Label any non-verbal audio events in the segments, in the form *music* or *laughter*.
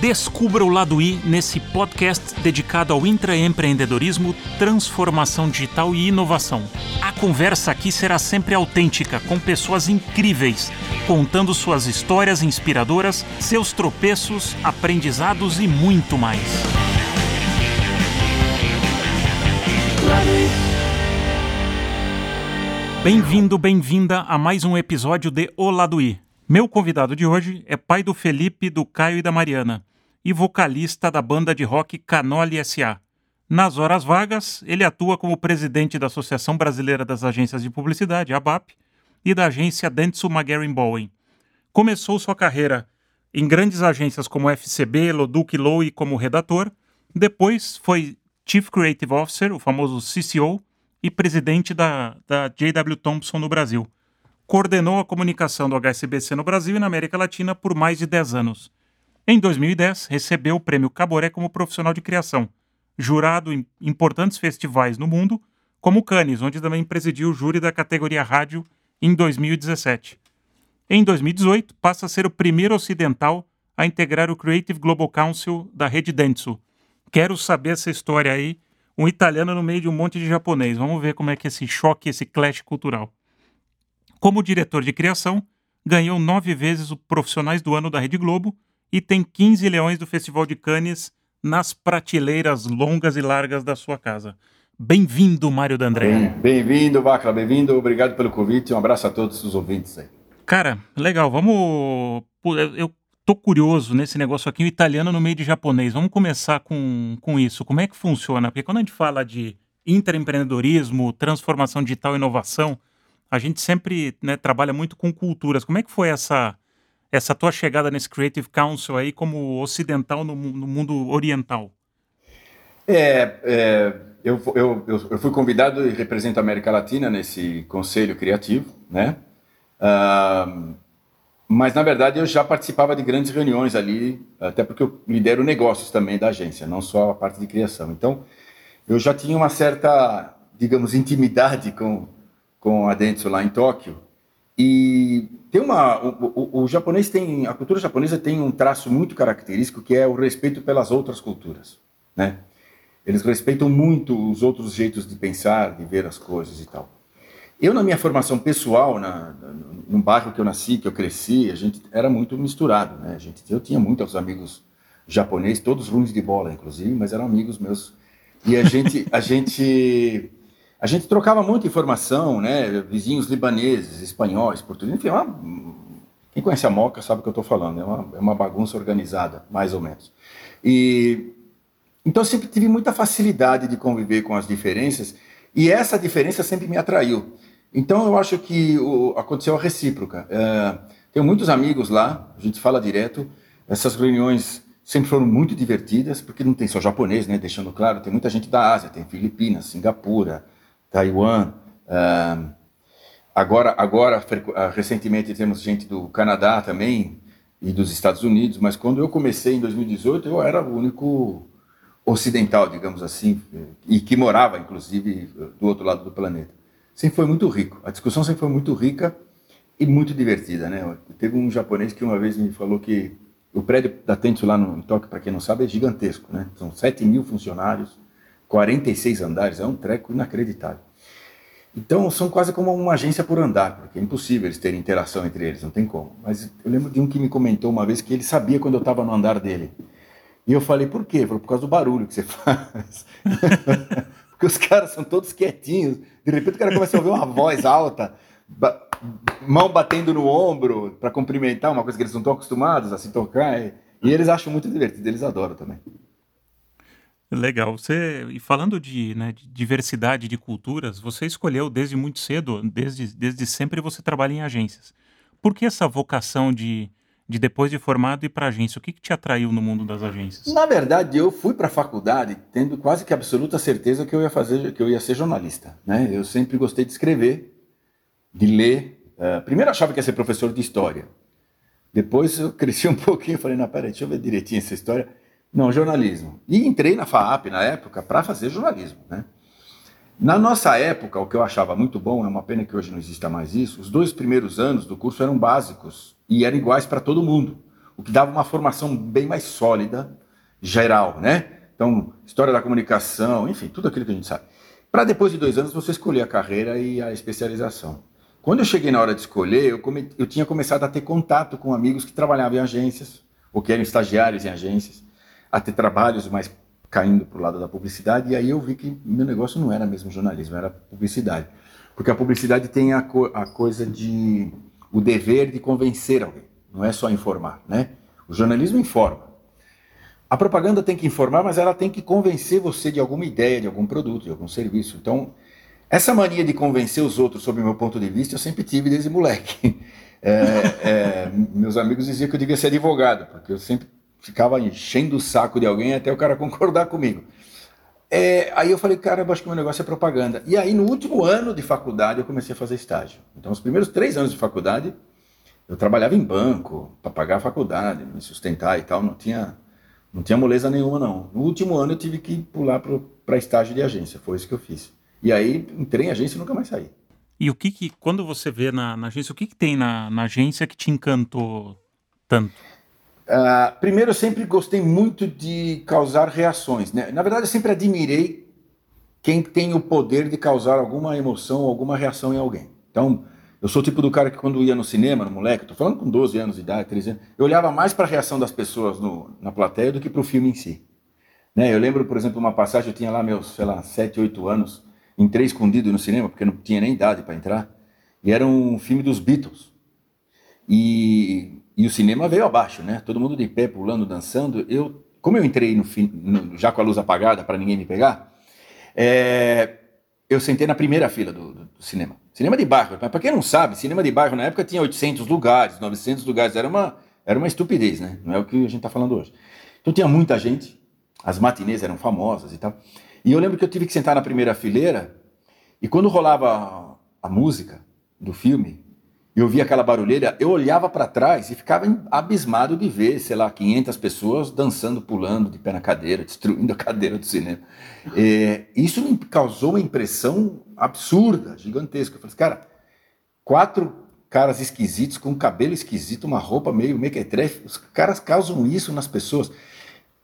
Descubra o lado I nesse podcast dedicado ao intraempreendedorismo, transformação digital e inovação. A conversa aqui será sempre autêntica, com pessoas incríveis, contando suas histórias inspiradoras, seus tropeços, aprendizados e muito mais. Bem-vindo, bem-vinda a mais um episódio de O Lado I. Meu convidado de hoje é pai do Felipe, do Caio e da Mariana e vocalista da banda de rock Canoli S.A. Nas horas vagas, ele atua como presidente da Associação Brasileira das Agências de Publicidade, ABAP, e da agência Dentsu McGarren Bowen. Começou sua carreira em grandes agências como FCB, Loduc Lowe como redator, depois foi Chief Creative Officer, o famoso CCO, e presidente da, da JW Thompson no Brasil. Coordenou a comunicação do HSBC no Brasil e na América Latina por mais de 10 anos em 2010, recebeu o prêmio Caboré como profissional de criação, jurado em importantes festivais no mundo, como Cannes, onde também presidiu o júri da categoria rádio em 2017. Em 2018, passa a ser o primeiro ocidental a integrar o Creative Global Council da rede Dentsu. Quero saber essa história aí, um italiano no meio de um monte de japonês. Vamos ver como é que esse choque, esse clash cultural. Como diretor de criação, ganhou nove vezes o Profissionais do Ano da Rede Globo e tem 15 leões do Festival de Cannes nas prateleiras longas e largas da sua casa. Bem-vindo, Mário D'André. Bem-vindo, Vacla, bem-vindo. Obrigado pelo convite. Um abraço a todos os ouvintes aí. Cara, legal. Vamos. Eu tô curioso nesse negócio aqui, o italiano no meio de japonês. Vamos começar com, com isso. Como é que funciona? Porque quando a gente fala de intraempreendedorismo, transformação digital e inovação, a gente sempre né, trabalha muito com culturas. Como é que foi essa essa tua chegada nesse Creative Council aí como ocidental no, no mundo oriental? É, é eu, eu, eu, fui convidado e represento a América Latina nesse conselho criativo, né? Uh, mas, na verdade, eu já participava de grandes reuniões ali, até porque eu lidero negócios também da agência, não só a parte de criação. Então, eu já tinha uma certa, digamos, intimidade com, com a Dentsu lá em Tóquio, e tem uma, o, o, o, japonês tem, a cultura japonesa tem um traço muito característico que é o respeito pelas outras culturas, né? Eles respeitam muito os outros jeitos de pensar, de ver as coisas e tal. Eu na minha formação pessoal, na, na no bairro que eu nasci, que eu cresci, a gente era muito misturado, né? A gente, eu tinha muitos amigos japoneses, todos ruins de bola, inclusive, mas eram amigos meus. E a gente, a gente a gente trocava muita informação, né? Vizinhos libaneses, espanhóis, portugueses, enfim, é uma... quem conhece a Moca sabe o que eu estou falando, é uma, é uma bagunça organizada, mais ou menos. E então sempre tive muita facilidade de conviver com as diferenças e essa diferença sempre me atraiu. Então eu acho que o, aconteceu a recíproca. É, tenho muitos amigos lá, a gente fala direto. Essas reuniões sempre foram muito divertidas, porque não tem só japonês, né? Deixando claro, tem muita gente da Ásia, tem Filipinas, Singapura, Taiwan. Uh, agora, agora, ah, recentemente temos gente do Canadá também e dos Estados Unidos, mas quando eu comecei em 2018, eu era o único ocidental, digamos assim, e que morava, inclusive, do outro lado do planeta. Sempre foi muito rico. A discussão sempre foi muito rica e muito divertida, né? Teve um japonês que uma vez me falou que o prédio da Tentsu lá no Tóquio, para quem não sabe, é gigantesco, né? São 7 mil funcionários, 46 andares, é um treco inacreditável. Então são quase como uma agência por andar, porque é impossível eles terem interação entre eles, não tem como. Mas eu lembro de um que me comentou uma vez que ele sabia quando eu estava no andar dele. E eu falei, por quê? Ele falou, por causa do barulho que você *laughs* faz. *laughs* porque os caras são todos quietinhos. De repente o cara começa a ouvir uma voz alta, ba mão batendo no ombro para cumprimentar, uma coisa que eles não estão acostumados a se tocar. E eles acham muito divertido, eles adoram também. Legal. Você, e falando de, né, de diversidade de culturas, você escolheu desde muito cedo, desde, desde sempre você trabalha em agências. Por que essa vocação de, de depois de formado ir para agência? O que, que te atraiu no mundo das agências? Na verdade, eu fui para a faculdade tendo quase que absoluta certeza que eu ia fazer, que eu ia ser jornalista. Né? Eu sempre gostei de escrever, de ler. Uh, primeiro achava que ia ser professor de história. Depois eu *laughs* cresci um pouquinho e falei, não, peraí, deixa eu ver direitinho essa história. Não, jornalismo. E entrei na FAAP na época para fazer jornalismo. Né? Na nossa época, o que eu achava muito bom, é uma pena que hoje não exista mais isso, os dois primeiros anos do curso eram básicos e eram iguais para todo mundo. o que dava uma formação bem mais sólida, geral, né? Então, história da comunicação, enfim, tudo aquilo que a gente sabe. Para depois de dois anos você escolher a carreira e a especialização. Quando eu cheguei na hora de escolher, eu, come... eu tinha começado a ter contato com amigos que trabalhavam em agências, ou que eram estagiários em agências, a ter trabalhos mais caindo para o lado da publicidade, e aí eu vi que meu negócio não era mesmo jornalismo, era publicidade. Porque a publicidade tem a, co a coisa de o dever de convencer alguém, não é só informar, né? O jornalismo informa. A propaganda tem que informar, mas ela tem que convencer você de alguma ideia, de algum produto, de algum serviço. Então, essa mania de convencer os outros sobre o meu ponto de vista eu sempre tive desde moleque. *laughs* É, é, meus amigos diziam que eu devia ser advogado, porque eu sempre ficava enchendo o saco de alguém até o cara *laughs* concordar comigo. É, aí eu falei, cara, eu acho que o meu negócio é propaganda. E aí, no último ano de faculdade, eu comecei a fazer estágio. Então, os primeiros três anos de faculdade, eu trabalhava em banco para pagar a faculdade, me sustentar e tal. Não tinha, não tinha moleza nenhuma, não. No último ano, eu tive que pular para estágio de agência. Foi isso que eu fiz. E aí entrei em agência e nunca mais saí. E o que que, quando você vê na, na agência, o que que tem na, na agência que te encantou tanto? Uh, primeiro, eu sempre gostei muito de causar reações. Né? Na verdade, eu sempre admirei quem tem o poder de causar alguma emoção, alguma reação em alguém. Então, eu sou o tipo do cara que quando ia no cinema, no moleque, tô falando com 12 anos de idade, 13 anos, eu olhava mais para a reação das pessoas no, na plateia do que para o filme em si. Né? Eu lembro, por exemplo, uma passagem, eu tinha lá meus, sei lá, 7, 8 anos, entrei escondido no cinema, porque não tinha nem idade para entrar, e era um filme dos Beatles. E, e o cinema veio abaixo, né? Todo mundo de pé, pulando, dançando. Eu, como eu entrei no, no já com a luz apagada para ninguém me pegar, é, eu sentei na primeira fila do, do, do cinema. Cinema de bairro. Para quem não sabe, cinema de bairro na época tinha 800 lugares, 900 lugares. Era uma, era uma estupidez, né? Não é o que a gente está falando hoje. Então tinha muita gente, as matinês eram famosas e tal. E eu lembro que eu tive que sentar na primeira fileira e quando rolava a música do filme, eu via aquela barulheira, eu olhava para trás e ficava abismado de ver, sei lá, 500 pessoas dançando, pulando de pé na cadeira, destruindo a cadeira do cinema. É, isso me causou uma impressão absurda, gigantesca. Eu falei, cara, quatro caras esquisitos com cabelo esquisito, uma roupa meio mequetrefe, os caras causam isso nas pessoas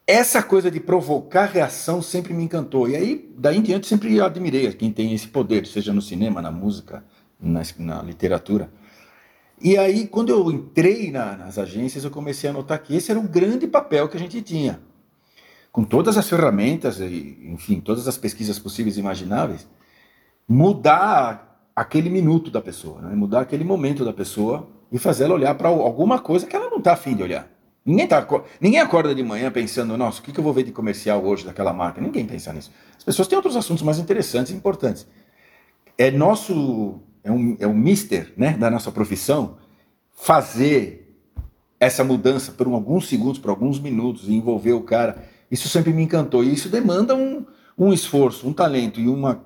essa coisa de provocar reação sempre me encantou. E aí, daí em diante, sempre admirei quem tem esse poder, seja no cinema, na música, na, na literatura. E aí, quando eu entrei na, nas agências, eu comecei a notar que esse era um grande papel que a gente tinha. Com todas as ferramentas, e, enfim, todas as pesquisas possíveis e imagináveis, mudar aquele minuto da pessoa, né? mudar aquele momento da pessoa e fazer ela olhar para alguma coisa que ela não está afim de olhar. Ninguém, tá, ninguém acorda de manhã pensando, nossa, o que, que eu vou ver de comercial hoje daquela marca? Ninguém pensa nisso. As pessoas têm outros assuntos mais interessantes e importantes. É nosso, é um, é um mister né, da nossa profissão fazer essa mudança por alguns segundos, por alguns minutos, e envolver o cara. Isso sempre me encantou. E isso demanda um, um esforço, um talento e uma,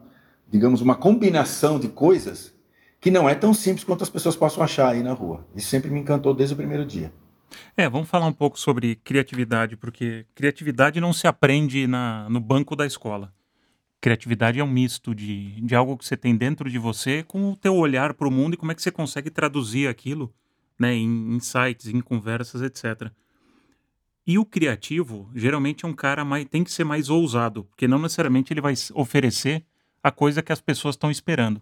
digamos, uma combinação de coisas que não é tão simples quanto as pessoas possam achar aí na rua. Isso sempre me encantou desde o primeiro dia. É, vamos falar um pouco sobre criatividade, porque criatividade não se aprende na, no banco da escola. Criatividade é um misto de, de algo que você tem dentro de você com o teu olhar para o mundo e como é que você consegue traduzir aquilo né, em insights, em conversas, etc. E o criativo, geralmente, é um cara mais, tem que ser mais ousado, porque não necessariamente ele vai oferecer a coisa que as pessoas estão esperando.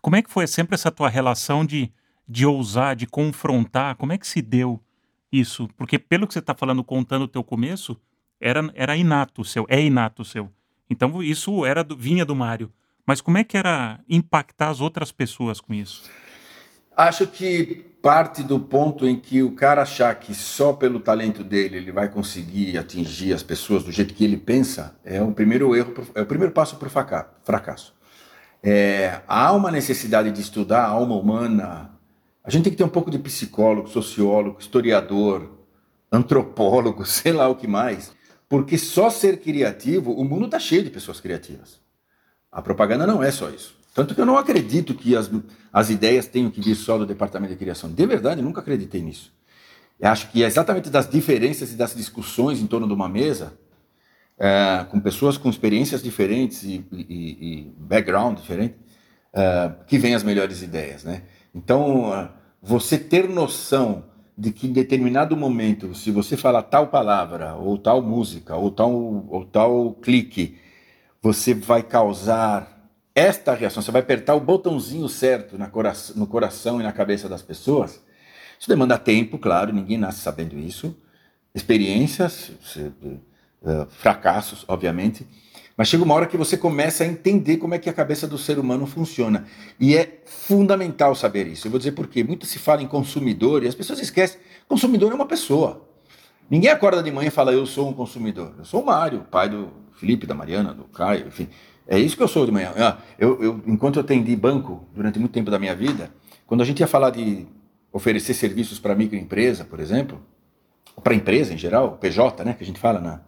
Como é que foi sempre essa tua relação de, de ousar, de confrontar? Como é que se deu isso, porque pelo que você está falando, contando o teu começo, era, era inato seu, é inato seu. Então isso era do, vinha do Mário. Mas como é que era impactar as outras pessoas com isso? Acho que parte do ponto em que o cara achar que só pelo talento dele ele vai conseguir atingir as pessoas do jeito que ele pensa é o primeiro erro, é o primeiro passo para o fracasso. É, há uma necessidade de estudar a alma humana, a gente tem que ter um pouco de psicólogo, sociólogo, historiador, antropólogo, *laughs* sei lá o que mais. Porque só ser criativo, o mundo está cheio de pessoas criativas. A propaganda não é só isso. Tanto que eu não acredito que as, as ideias tenham que vir só do departamento de criação. De verdade, nunca acreditei nisso. Eu acho que é exatamente das diferenças e das discussões em torno de uma mesa, é, com pessoas com experiências diferentes e, e, e background diferente, é, que vêm as melhores ideias. Né? Então, você ter noção de que em determinado momento, se você falar tal palavra, ou tal música, ou tal, ou tal clique, você vai causar esta reação, você vai apertar o botãozinho certo cora no coração e na cabeça das pessoas. Isso demanda tempo, claro, ninguém nasce sabendo isso, experiências, eh, fracassos, obviamente, mas chega uma hora que você começa a entender como é que a cabeça do ser humano funciona. E é fundamental saber isso. Eu vou dizer por quê. Muito se fala em consumidor e as pessoas esquecem. Consumidor é uma pessoa. Ninguém acorda de manhã e fala, eu sou um consumidor. Eu sou o Mário, pai do Felipe, da Mariana, do Caio, enfim. É isso que eu sou de manhã. Ah, eu, eu, enquanto eu atendi banco durante muito tempo da minha vida, quando a gente ia falar de oferecer serviços para microempresa, por exemplo, para empresa em geral, PJ, né, que a gente fala na,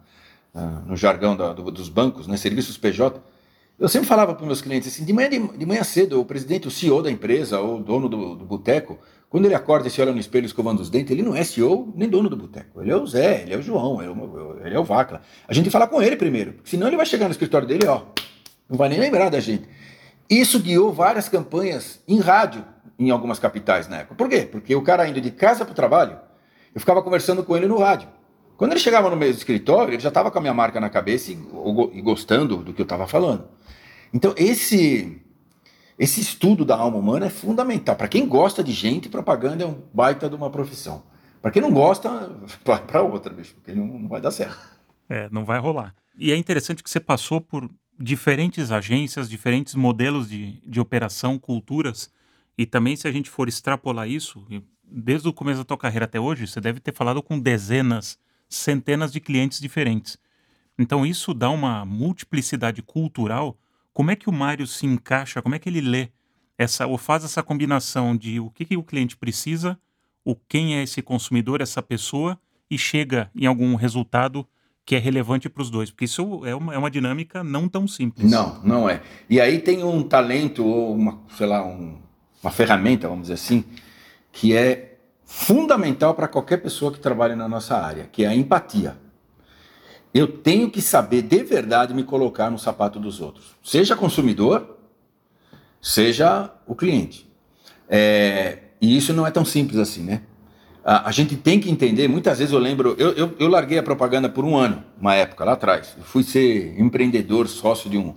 ah, no jargão da, do, dos bancos, né, serviços PJ, eu sempre falava para meus clientes assim, de manhã, de, de, manhã cedo, o presidente, o CEO da empresa, ou o dono do, do boteco, quando ele acorda e se olha no espelho escovando os dentes, ele não é CEO nem dono do boteco. Ele é o Zé, ele é o João, ele é o, ele é o Vacla. A gente fala com ele primeiro, porque senão ele vai chegar no escritório dele, ó, não vai nem lembrar da gente. Isso guiou várias campanhas em rádio em algumas capitais na época. Por quê? Porque o cara indo de casa para o trabalho, eu ficava conversando com ele no rádio. Quando ele chegava no meio do escritório, ele já estava com a minha marca na cabeça e, e gostando do que eu estava falando. Então, esse, esse estudo da alma humana é fundamental. Para quem gosta de gente, propaganda é um baita de uma profissão. Para quem não gosta, *laughs* vai para outra, bicho, porque não, não vai dar certo. É, não vai rolar. E é interessante que você passou por diferentes agências, diferentes modelos de, de operação, culturas. E também, se a gente for extrapolar isso, desde o começo da tua carreira até hoje, você deve ter falado com dezenas centenas de clientes diferentes. Então isso dá uma multiplicidade cultural. Como é que o Mário se encaixa? Como é que ele lê essa ou faz essa combinação de o que, que o cliente precisa, o quem é esse consumidor, essa pessoa e chega em algum resultado que é relevante para os dois, porque isso é uma, é uma dinâmica não tão simples. Não, não é. E aí tem um talento ou uma, sei lá, um, uma ferramenta, vamos dizer assim, que é fundamental para qualquer pessoa que trabalhe na nossa área, que é a empatia. Eu tenho que saber de verdade me colocar no sapato dos outros, seja consumidor, seja o cliente. É, e isso não é tão simples assim, né? A, a, gente tem que entender, muitas vezes eu lembro, eu, eu, eu larguei a propaganda por um ano, uma época lá atrás. Eu fui ser empreendedor, sócio de um,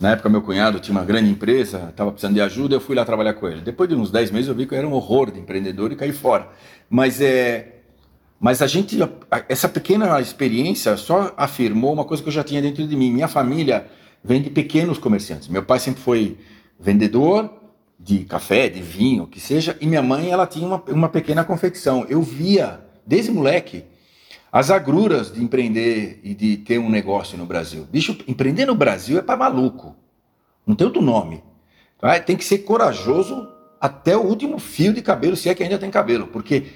na época, meu cunhado tinha uma grande empresa, estava precisando de ajuda, eu fui lá trabalhar com ele. Depois de uns 10 meses, eu vi que eu era um horror de empreendedor e caí fora. Mas, é, mas a gente, essa pequena experiência só afirmou uma coisa que eu já tinha dentro de mim. Minha família vem de pequenos comerciantes. Meu pai sempre foi vendedor de café, de vinho, que seja, e minha mãe ela tinha uma, uma pequena confecção. Eu via, desde moleque, as agruras de empreender e de ter um negócio no Brasil. Bicho, empreender no Brasil é para maluco. Não tem outro nome. Tem que ser corajoso até o último fio de cabelo, se é que ainda tem cabelo. Porque,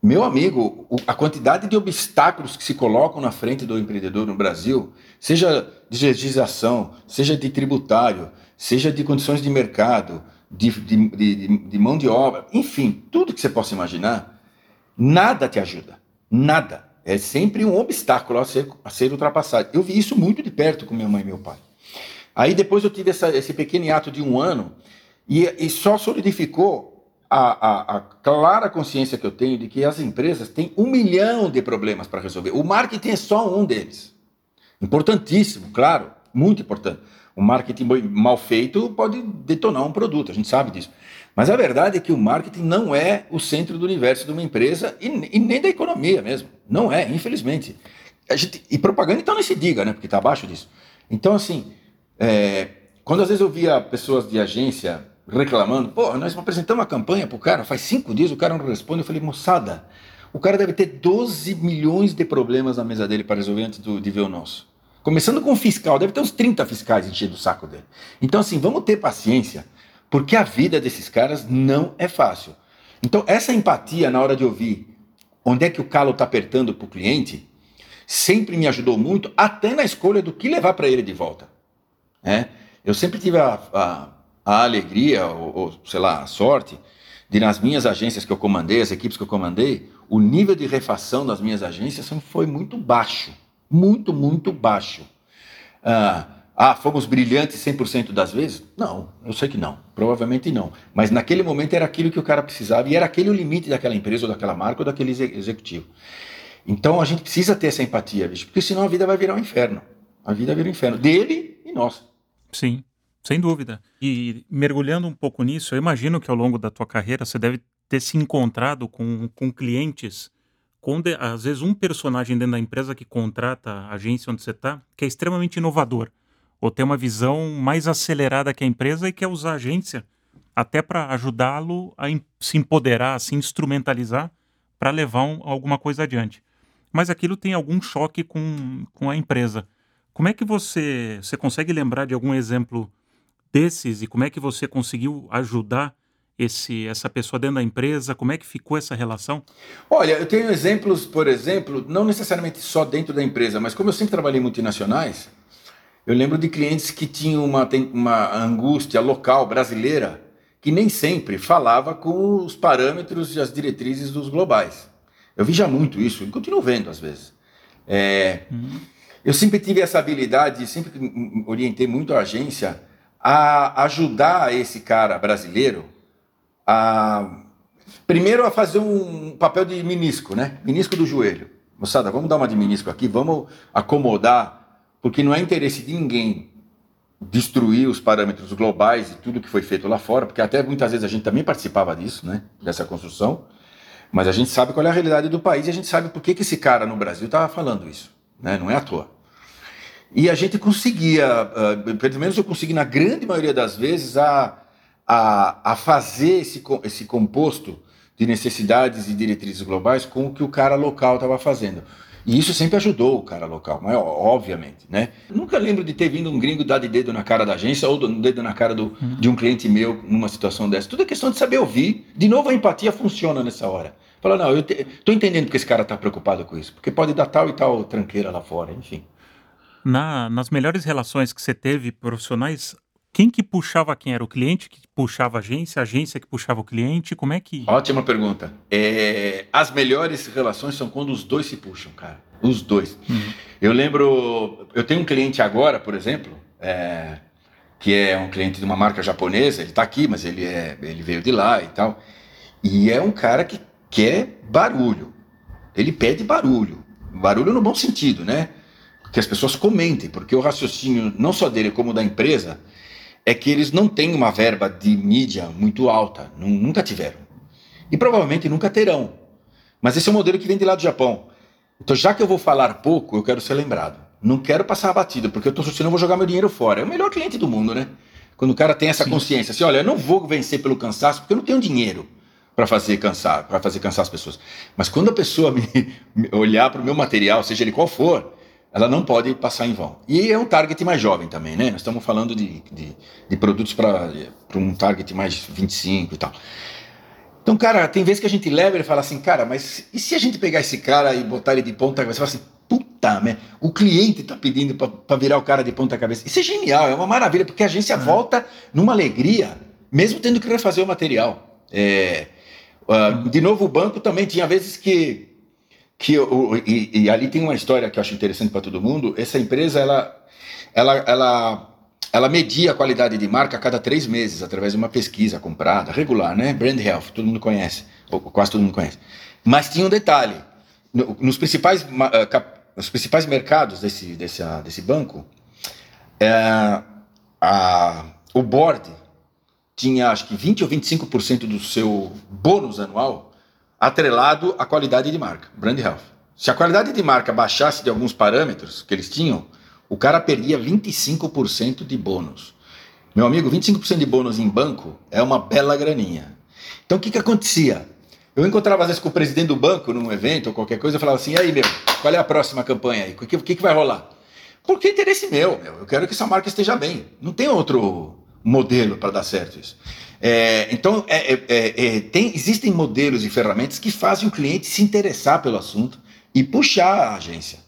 meu amigo, a quantidade de obstáculos que se colocam na frente do empreendedor no Brasil, seja de legislação, seja de tributário, seja de condições de mercado, de, de, de, de mão de obra, enfim, tudo que você possa imaginar, nada te ajuda. Nada. É sempre um obstáculo a ser, a ser ultrapassado. Eu vi isso muito de perto com minha mãe e meu pai. Aí depois eu tive essa, esse pequeno ato de um ano e, e só solidificou a, a, a, clara consciência que eu tenho de que as empresas têm um milhão de problemas para resolver. O marketing é só um deles. Importantíssimo, claro, muito importante. O marketing mal feito pode detonar um produto, a gente sabe disso. Mas a verdade é que o marketing não é o centro do universo de uma empresa e, e nem da economia mesmo. Não é, infelizmente. Gente, e propaganda então nem se diga, né? Porque está abaixo disso. Então, assim, é, quando às vezes eu via pessoas de agência reclamando, pô, nós apresentamos uma campanha para o cara, faz cinco dias o cara não responde, eu falei, moçada, o cara deve ter 12 milhões de problemas na mesa dele para resolver antes do, de ver o nosso. Começando com o fiscal, deve ter uns 30 fiscais enchendo o saco dele. Então, assim, vamos ter paciência porque a vida desses caras não é fácil. Então, essa empatia na hora de ouvir onde é que o calo está apertando para o cliente, sempre me ajudou muito, até na escolha do que levar para ele de volta. É? Eu sempre tive a, a, a alegria, ou, ou, sei lá, a sorte, de nas minhas agências que eu comandei, as equipes que eu comandei, o nível de refação das minhas agências foi muito baixo. Muito, muito baixo. Ah, Ah, fomos brilhantes 100% das vezes? Não, eu sei que não. Provavelmente não. Mas naquele momento era aquilo que o cara precisava e era aquele o limite daquela empresa ou daquela marca ou daquele executivo. Então a gente precisa ter essa empatia, bicho, porque senão a vida vai virar um inferno. A vida vira um inferno dele e nossa. Sim, sem dúvida. E mergulhando um pouco nisso, eu imagino que ao longo da tua carreira você deve ter se encontrado com, com clientes, com de, às vezes um personagem dentro da empresa que contrata a agência onde você está, que é extremamente inovador, ou tem uma visão mais acelerada que a empresa e quer usar a agência até para ajudá-lo a se empoderar, a se instrumentalizar para levar um, alguma coisa adiante. Mas aquilo tem algum choque com, com a empresa. Como é que você, você consegue lembrar de algum exemplo desses e como é que você conseguiu ajudar esse, essa pessoa dentro da empresa? Como é que ficou essa relação? Olha, eu tenho exemplos, por exemplo, não necessariamente só dentro da empresa, mas como eu sempre trabalhei em multinacionais, eu lembro de clientes que tinham uma, uma angústia local brasileira que nem sempre falava com os parâmetros e as diretrizes dos globais. Eu vi já muito isso, e continuo vendo às vezes. É, uhum. Eu sempre tive essa habilidade, sempre orientei muito a agência a ajudar esse cara brasileiro a primeiro a fazer um papel de menisco, né? Menisco do joelho. Moçada, vamos dar uma de menisco aqui, vamos acomodar, porque não é interesse de ninguém destruir os parâmetros globais e tudo que foi feito lá fora, porque até muitas vezes a gente também participava disso, né? Dessa construção. Mas a gente sabe qual é a realidade do país e a gente sabe por que, que esse cara no Brasil estava falando isso, né? Não é à toa. E a gente conseguia, uh, pelo menos eu consegui na grande maioria das vezes, a, a, a fazer esse, esse composto de necessidades e diretrizes globais com o que o cara local estava fazendo. E isso sempre ajudou o cara local, mas obviamente, né? Nunca lembro de ter vindo um gringo dar de dedo na cara da agência ou um dedo na cara do, de um cliente meu numa situação dessa. Tudo é questão de saber ouvir. De novo, a empatia funciona nessa hora. Fala, não, eu tô entendendo porque esse cara tá preocupado com isso, porque pode dar tal e tal tranqueira lá fora, enfim. Na, nas melhores relações que você teve profissionais, quem que puxava quem? Era o cliente que puxava a agência, a agência que puxava o cliente? Como é que. Ótima pergunta. É, as melhores relações são quando os dois se puxam, cara. Os dois. Uhum. Eu lembro. Eu tenho um cliente agora, por exemplo, é, que é um cliente de uma marca japonesa. Ele está aqui, mas ele, é, ele veio de lá e tal. E é um cara que quer barulho. Ele pede barulho. Barulho no bom sentido, né? que as pessoas comentem, porque o raciocínio não só dele como da empresa é que eles não têm uma verba de mídia muito alta, nunca tiveram. E provavelmente nunca terão. Mas esse é o modelo que vem de lá do Japão. Então, já que eu vou falar pouco, eu quero ser lembrado. Não quero passar batido, porque eu estou senão eu vou jogar meu dinheiro fora. É o melhor cliente do mundo, né? Quando o cara tem essa Sim. consciência, assim, olha, eu não vou vencer pelo cansaço, porque eu não tenho dinheiro para fazer cansar, para fazer cansar as pessoas. Mas quando a pessoa *laughs* me, me olhar para o meu material, seja ele qual for, ela não pode passar em vão. E é um target mais jovem também, né? Nós estamos falando de, de, de produtos para um target mais 25 e tal. Então, cara, tem vezes que a gente leva e fala assim, cara, mas e se a gente pegar esse cara e botar ele de ponta cabeça? Você fala assim, puta, né? o cliente está pedindo para virar o cara de ponta cabeça. Isso é genial, é uma maravilha, porque a agência uhum. volta numa alegria, mesmo tendo que refazer o material. É, uh, de novo, o banco também tinha vezes que que e, e, ali tem uma história que eu acho interessante para todo mundo. Essa empresa ela, ela, ela, ela media a qualidade de marca a cada três meses através de uma pesquisa comprada regular, né? Brand Health, todo mundo conhece, ou quase todo mundo conhece. Mas tinha um detalhe: nos principais, uh, nos principais mercados desse, desse, desse banco, uh, a, o board tinha acho que 20 ou 25% do seu bônus anual atrelado à qualidade de marca, brand health. Se a qualidade de marca baixasse de alguns parâmetros que eles tinham, o cara perdia 25% de bônus. Meu amigo, 25% de bônus em banco é uma bela graninha. Então o que, que acontecia? Eu encontrava às vezes com o presidente do banco num evento ou qualquer coisa, eu falava assim: e aí, meu, qual é a próxima campanha aí? O que, que, que vai rolar? Porque é interesse meu, meu, eu quero que essa marca esteja bem. Não tem outro modelo para dar certo isso. É, então, é, é, é, é, tem, existem modelos e ferramentas que fazem o cliente se interessar pelo assunto e puxar a agência.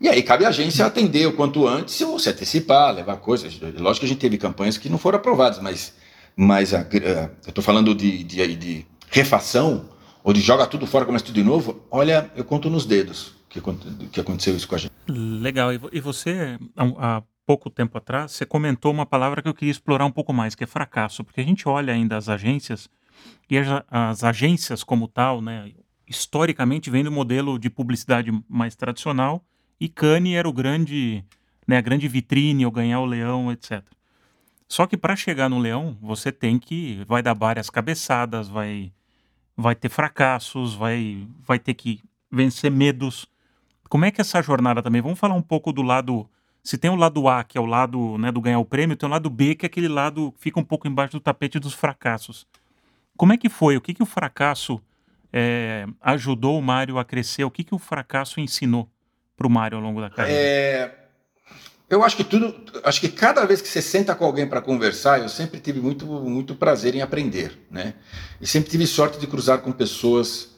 E aí cabe a agência atender o quanto antes, ou se antecipar, levar coisas. Lógico que a gente teve campanhas que não foram aprovadas, mas, mas a, a, eu estou falando de, de, de, refação, ou de joga tudo fora, começa tudo de novo. Olha, eu conto nos dedos que, que aconteceu isso com a gente. Legal. E você, há pouco tempo atrás, você comentou uma palavra que eu queria explorar um pouco mais, que é fracasso, porque a gente olha ainda as agências e as, as agências como tal, né, historicamente vem do modelo de publicidade mais tradicional e Cannes era o grande, né, a grande vitrine, ou ganhar o leão, etc. Só que para chegar no leão, você tem que vai dar várias cabeçadas, vai vai ter fracassos, vai vai ter que vencer medos. Como é que é essa jornada também? Vamos falar um pouco do lado se tem o lado A, que é o lado né, do ganhar o prêmio, tem o lado B, que é aquele lado que fica um pouco embaixo do tapete dos fracassos. Como é que foi? O que, que o fracasso é, ajudou o Mário a crescer? O que, que o fracasso ensinou para o Mário ao longo da carreira? É, eu acho que tudo, acho que cada vez que você senta com alguém para conversar, eu sempre tive muito, muito prazer em aprender, né? E sempre tive sorte de cruzar com pessoas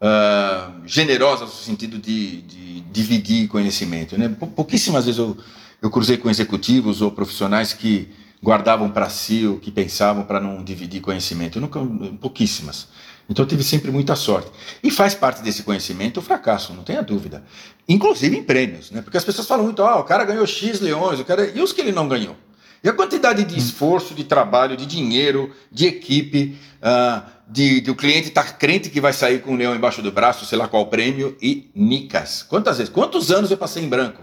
uh, generosas no sentido de, de, dividir conhecimento. Né? Pouquíssimas vezes eu, eu cruzei com executivos ou profissionais que guardavam para si o que pensavam para não dividir conhecimento. Eu nunca, pouquíssimas. Então eu tive sempre muita sorte. E faz parte desse conhecimento o fracasso, não tenha dúvida. Inclusive em prêmios, né? Porque as pessoas falam muito, ah, o cara ganhou X leões, o cara... e os que ele não ganhou? E a quantidade de esforço, de trabalho, de dinheiro, de equipe, uh, de, de, o cliente estar tá crente que vai sair com um leão embaixo do braço, sei lá qual prêmio, e nicas. Quantas vezes? Quantos anos eu passei em branco?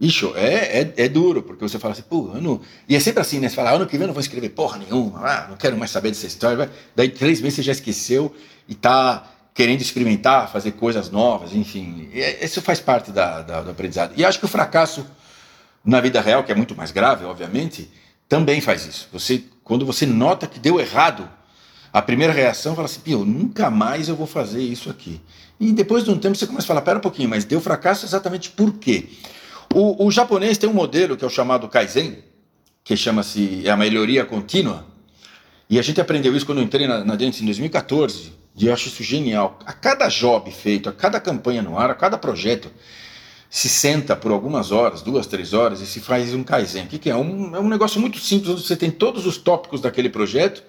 Ixo, é, é, é duro, porque você fala assim, pô, ano. E é sempre assim, né? Você fala, ano que vem eu não vou escrever porra nenhuma, ah, não quero mais saber dessa história. Daí três meses você já esqueceu e tá querendo experimentar, fazer coisas novas, enfim. Isso faz parte da, da, do aprendizado. E acho que o fracasso na vida real, que é muito mais grave, obviamente, também faz isso. Você, quando você nota que deu errado, a primeira reação fala assim, Pio, nunca mais eu vou fazer isso aqui. E depois de um tempo você começa a falar, pera um pouquinho, mas deu fracasso exatamente por quê? O, o japonês tem um modelo que é o chamado Kaizen, que chama-se é a melhoria contínua, e a gente aprendeu isso quando eu entrei na, na em 2014, e eu acho isso genial. A cada job feito, a cada campanha no ar, a cada projeto, se senta por algumas horas, duas, três horas, e se faz um Kaizen. O que, que é? Um, é um negócio muito simples, onde você tem todos os tópicos daquele projeto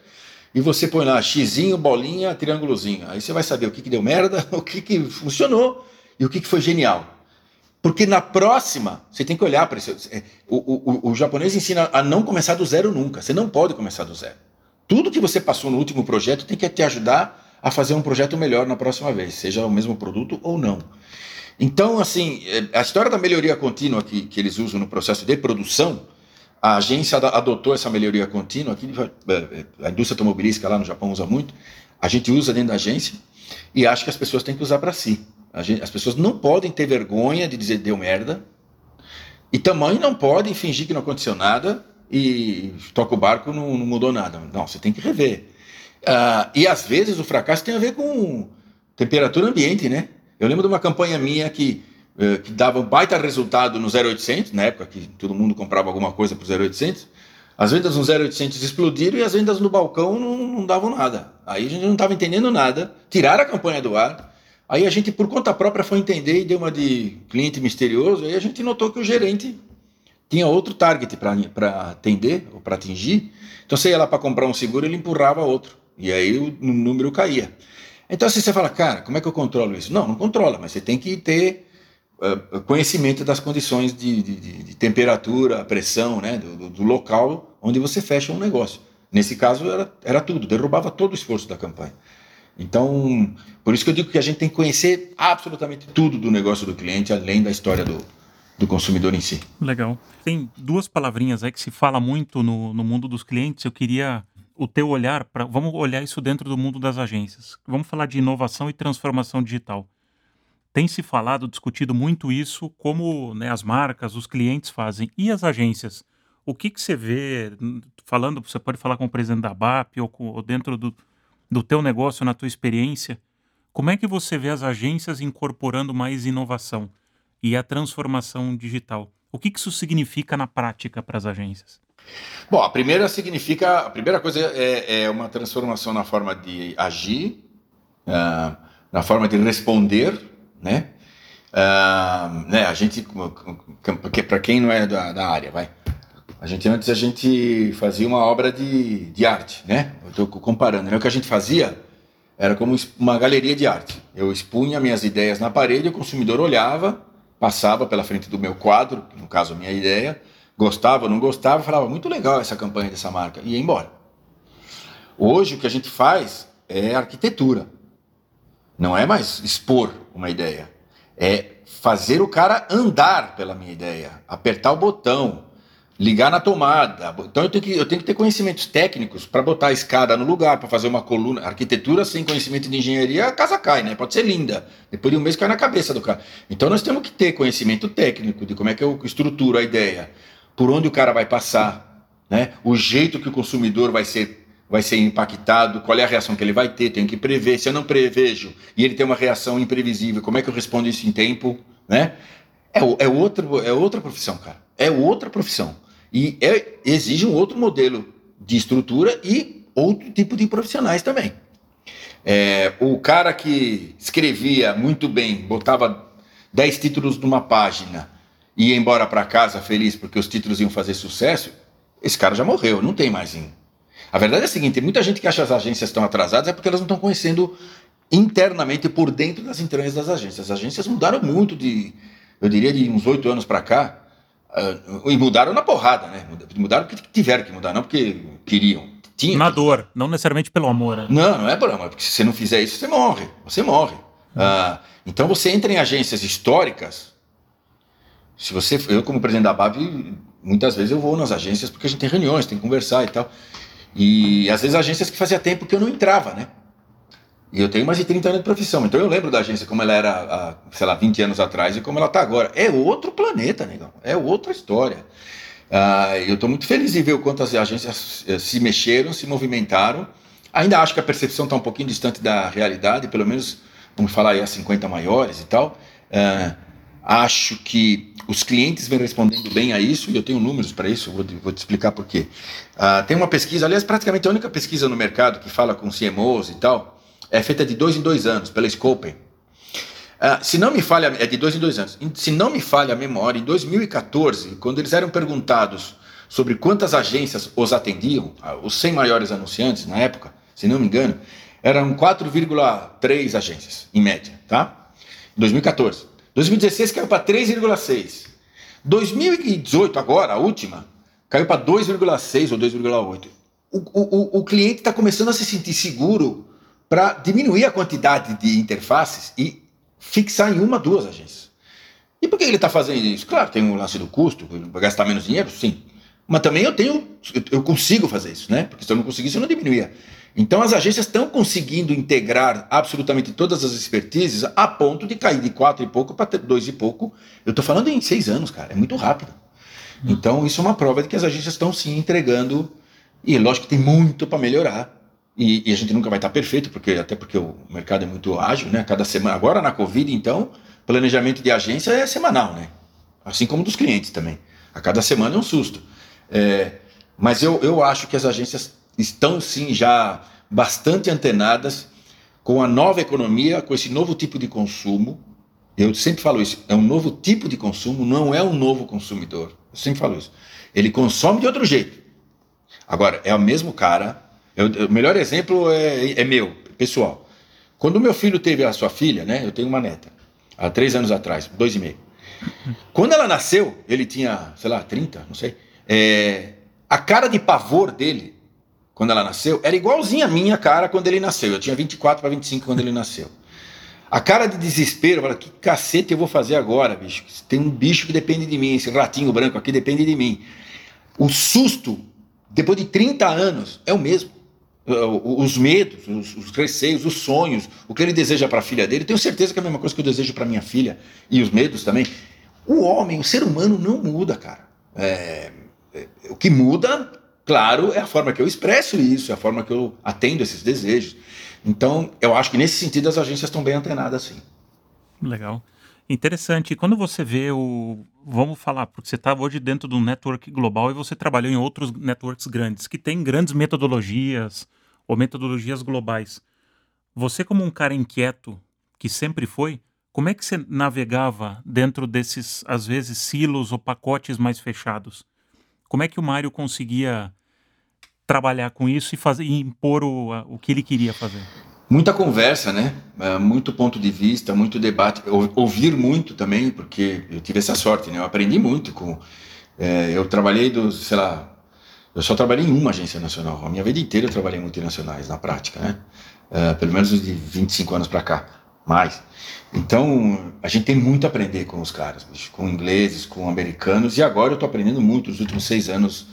e você põe lá xizinho, bolinha, triângulozinho. Aí você vai saber o que, que deu merda, *laughs* o que, que funcionou e o que, que foi genial. Porque na próxima, você tem que olhar para isso. É, o, o, o japonês ensina a não começar do zero nunca. Você não pode começar do zero. Tudo que você passou no último projeto tem que te ajudar a fazer um projeto melhor na próxima vez, seja o mesmo produto ou não. Então, assim, é, a história da melhoria contínua que, que eles usam no processo de produção, a agência adotou essa melhoria contínua, aqui, é, é, a indústria automobilística lá no Japão usa muito, a gente usa dentro da agência e acha que as pessoas têm que usar para si. Gente, as pessoas não podem ter vergonha de dizer deu merda e também não podem fingir que não aconteceu nada e toca o barco não, não mudou nada. Não, você tem que rever. Uh, e às vezes o fracasso tem a ver com temperatura ambiente, né? Eu lembro de uma campanha minha que, que dava um baita resultado no 0800, na época que todo mundo comprava alguma coisa para o 0800. As vendas no 0800 explodiram e as vendas no balcão não, não davam nada. Aí a gente não estava entendendo nada, tiraram a campanha do ar. Aí a gente, por conta própria, foi entender e deu uma de cliente misterioso. Aí a gente notou que o gerente tinha outro target para atender ou para atingir. Então você ia lá para comprar um seguro, ele empurrava outro. E aí o número caía. Então, se você fala, cara, como é que eu controlo isso? Não, não controla, mas você tem que ter uh, conhecimento das condições de, de, de, temperatura, pressão, né, do, do, local onde você fecha um negócio. Nesse caso, era, era tudo, derrubava todo o esforço da campanha. Então, por isso que eu digo que a gente tem que conhecer absolutamente tudo do negócio do cliente, além da história do, do consumidor em si. Legal. Tem duas palavrinhas aí que se fala muito no, no mundo dos clientes. Eu queria o teu olhar para. Vamos olhar isso dentro do mundo das agências. Vamos falar de inovação e transformação digital. Tem se falado, discutido muito isso, como né, as marcas, os clientes fazem. E as agências? O que, que você vê, falando, você pode falar com o presidente da BAP ou, com, ou dentro do, do teu negócio, na tua experiência, como é que você vê as agências incorporando mais inovação e a transformação digital? O que, que isso significa na prática para as agências? Bom, a primeira significa, a primeira coisa é, é uma transformação na forma de agir, uh, na forma de responder, né? Uh, né a gente, porque para quem não é da, da, área, vai. A gente antes a gente fazia uma obra de, de arte, né? Eu estou comparando. Né? O que a gente fazia era como uma galeria de arte. Eu expunha minhas ideias na parede, o consumidor olhava, passava pela frente do meu quadro, no caso a minha ideia, gostava não gostava, falava, muito legal essa campanha dessa marca, e ia embora. Hoje o que a gente faz é arquitetura. Não é mais expor uma ideia. É fazer o cara andar pela minha ideia, apertar o botão, ligar na tomada. Então eu tenho que, eu tenho que ter conhecimentos técnicos para botar a escada no lugar, para fazer uma coluna. Arquitetura sem conhecimento de engenharia, a casa cai, né? Pode ser linda. Depois de um mês cai na cabeça do cara. Então nós temos que ter conhecimento técnico de como é que eu estruturo a ideia, por onde o cara vai passar, né? O jeito que o consumidor vai ser vai ser impactado, qual é a reação que ele vai ter, tenho que prever. Se eu não prevejo e ele tem uma reação imprevisível, como é que eu respondo isso em tempo, né? É, é, outra, é outra profissão, cara. É outra profissão. E é, exige um outro modelo de estrutura e outro tipo de profissionais também. É, o cara que escrevia muito bem, botava 10 títulos numa página e ia embora para casa feliz porque os títulos iam fazer sucesso, esse cara já morreu, não tem mais. Hein? A verdade é a seguinte: muita gente que acha que as agências estão atrasadas é porque elas não estão conhecendo internamente por dentro das entranhas das agências. As agências mudaram muito de, eu diria, de uns oito anos para cá Uh, e mudaram na porrada, né? Mudaram porque tiveram que mudar, não porque queriam. Tinha na que... dor, não necessariamente pelo amor. Né? Não, não é por amor, porque se você não fizer isso, você morre. Você morre. Uh, então você entra em agências históricas. Se você, eu como presidente da BAB, muitas vezes eu vou nas agências porque a gente tem reuniões, tem que conversar e tal. E às vezes agências que fazia tempo que eu não entrava, né? E eu tenho mais de 30 anos de profissão. Então eu lembro da agência como ela era, sei lá, 20 anos atrás e como ela está agora. É outro planeta, negão. É outra história. Ah, eu estou muito feliz de ver o quanto as agências eh, se mexeram, se movimentaram. Ainda acho que a percepção está um pouquinho distante da realidade, pelo menos, vamos falar aí, as 50 maiores e tal. Ah, acho que os clientes vêm respondendo bem a isso, e eu tenho números para isso, vou, vou, te explicar por quê. Ah, tem uma pesquisa, aliás, praticamente a única pesquisa no mercado que fala com CMOs e tal, é feita de dois em dois anos, pela Scopen. Uh, se não me falha, é de dois em dois anos. Se não me falha a memória, em 2014, quando eles eram perguntados sobre quantas agências os atendiam, uh, os 100 maiores anunciantes na época, se não me engano, eram 4,3 agências, em média, tá? 2014. 2016 caiu para 3,6. 2018, agora, a última, caiu para 2,6 ou 2,8. O, o, o cliente está começando a se sentir seguro para diminuir a quantidade de interfaces e fixar em uma, duas agências. E por que ele está fazendo isso? Claro, tem o lance do custo, gastar menos dinheiro, sim. Mas também eu tenho, eu consigo fazer isso, né? Porque se eu não conseguisse, eu não diminuía. Então as agências estão conseguindo integrar absolutamente todas as expertises a ponto de cair de quatro e pouco para dois e pouco. Eu estou falando em seis anos, cara, é muito rápido. Então isso é uma prova de que as agências estão se entregando e lógico que tem muito para melhorar. E, e, a gente nunca vai estar perfeito, porque até porque o mercado é muito ágil, né? Cada semana, agora na Covid, então, planejamento de agência é semanal, né? Assim como dos clientes também. A cada semana é um susto. É, mas eu, eu acho que as agências estão sim já bastante antenadas com a nova economia, com esse novo tipo de consumo. Eu sempre falo isso, é um novo tipo de consumo, não é um novo consumidor. Eu sempre falo isso. Ele consome de outro jeito. Agora, é o mesmo cara eu, o melhor exemplo é, é meu, pessoal. Quando meu filho teve a sua filha, né? Eu tenho uma neta, há três anos atrás, dois e meio. Quando ela nasceu, ele tinha, sei lá, 30, não sei. É, a cara de pavor dele, quando ela nasceu, era igualzinha a minha cara quando ele nasceu. Eu tinha 24 para 25 quando ele nasceu. A cara de desespero, fala, que cacete eu vou fazer agora, bicho? Tem um bicho que depende de mim, esse ratinho branco aqui depende de mim. O susto, depois de 30 anos, é o mesmo os medos, os, os, receios, os sonhos, o que ele deseja para a filha dele. Tenho certeza que é a mesma coisa que eu desejo para minha filha e os medos também. O homem, o ser humano não muda, cara. É, é, o que muda, claro, é a forma que eu expresso isso, é a forma que eu atendo esses desejos. Então, eu acho que nesse sentido as agências estão bem antenadas, sim. Legal. Interessante. Quando você vê o. Vamos falar, porque você está hoje dentro do network global e você trabalhou em outros networks grandes, que têm grandes metodologias ou metodologias globais. Você, como um cara inquieto, que sempre foi, como é que você navegava dentro desses, às vezes, silos ou pacotes mais fechados? Como é que o Mário conseguia trabalhar com isso e, fazer, e impor o, o que ele queria fazer? Muita conversa, né? É, muito ponto de vista, muito debate, ouvir muito também, porque eu tive essa sorte, né? Eu aprendi muito com, É, eu trabalhei sei lá, eu só trabalhei em uma agência nacional. A minha vida inteira eu trabalhei em multinacionais, na prática, né? É, pelo menos de 25 anos para cá, mais. Então, a gente tem muito a aprender com os caras, com ingleses, com americanos, e agora eu estou aprendendo muito nos últimos seis anos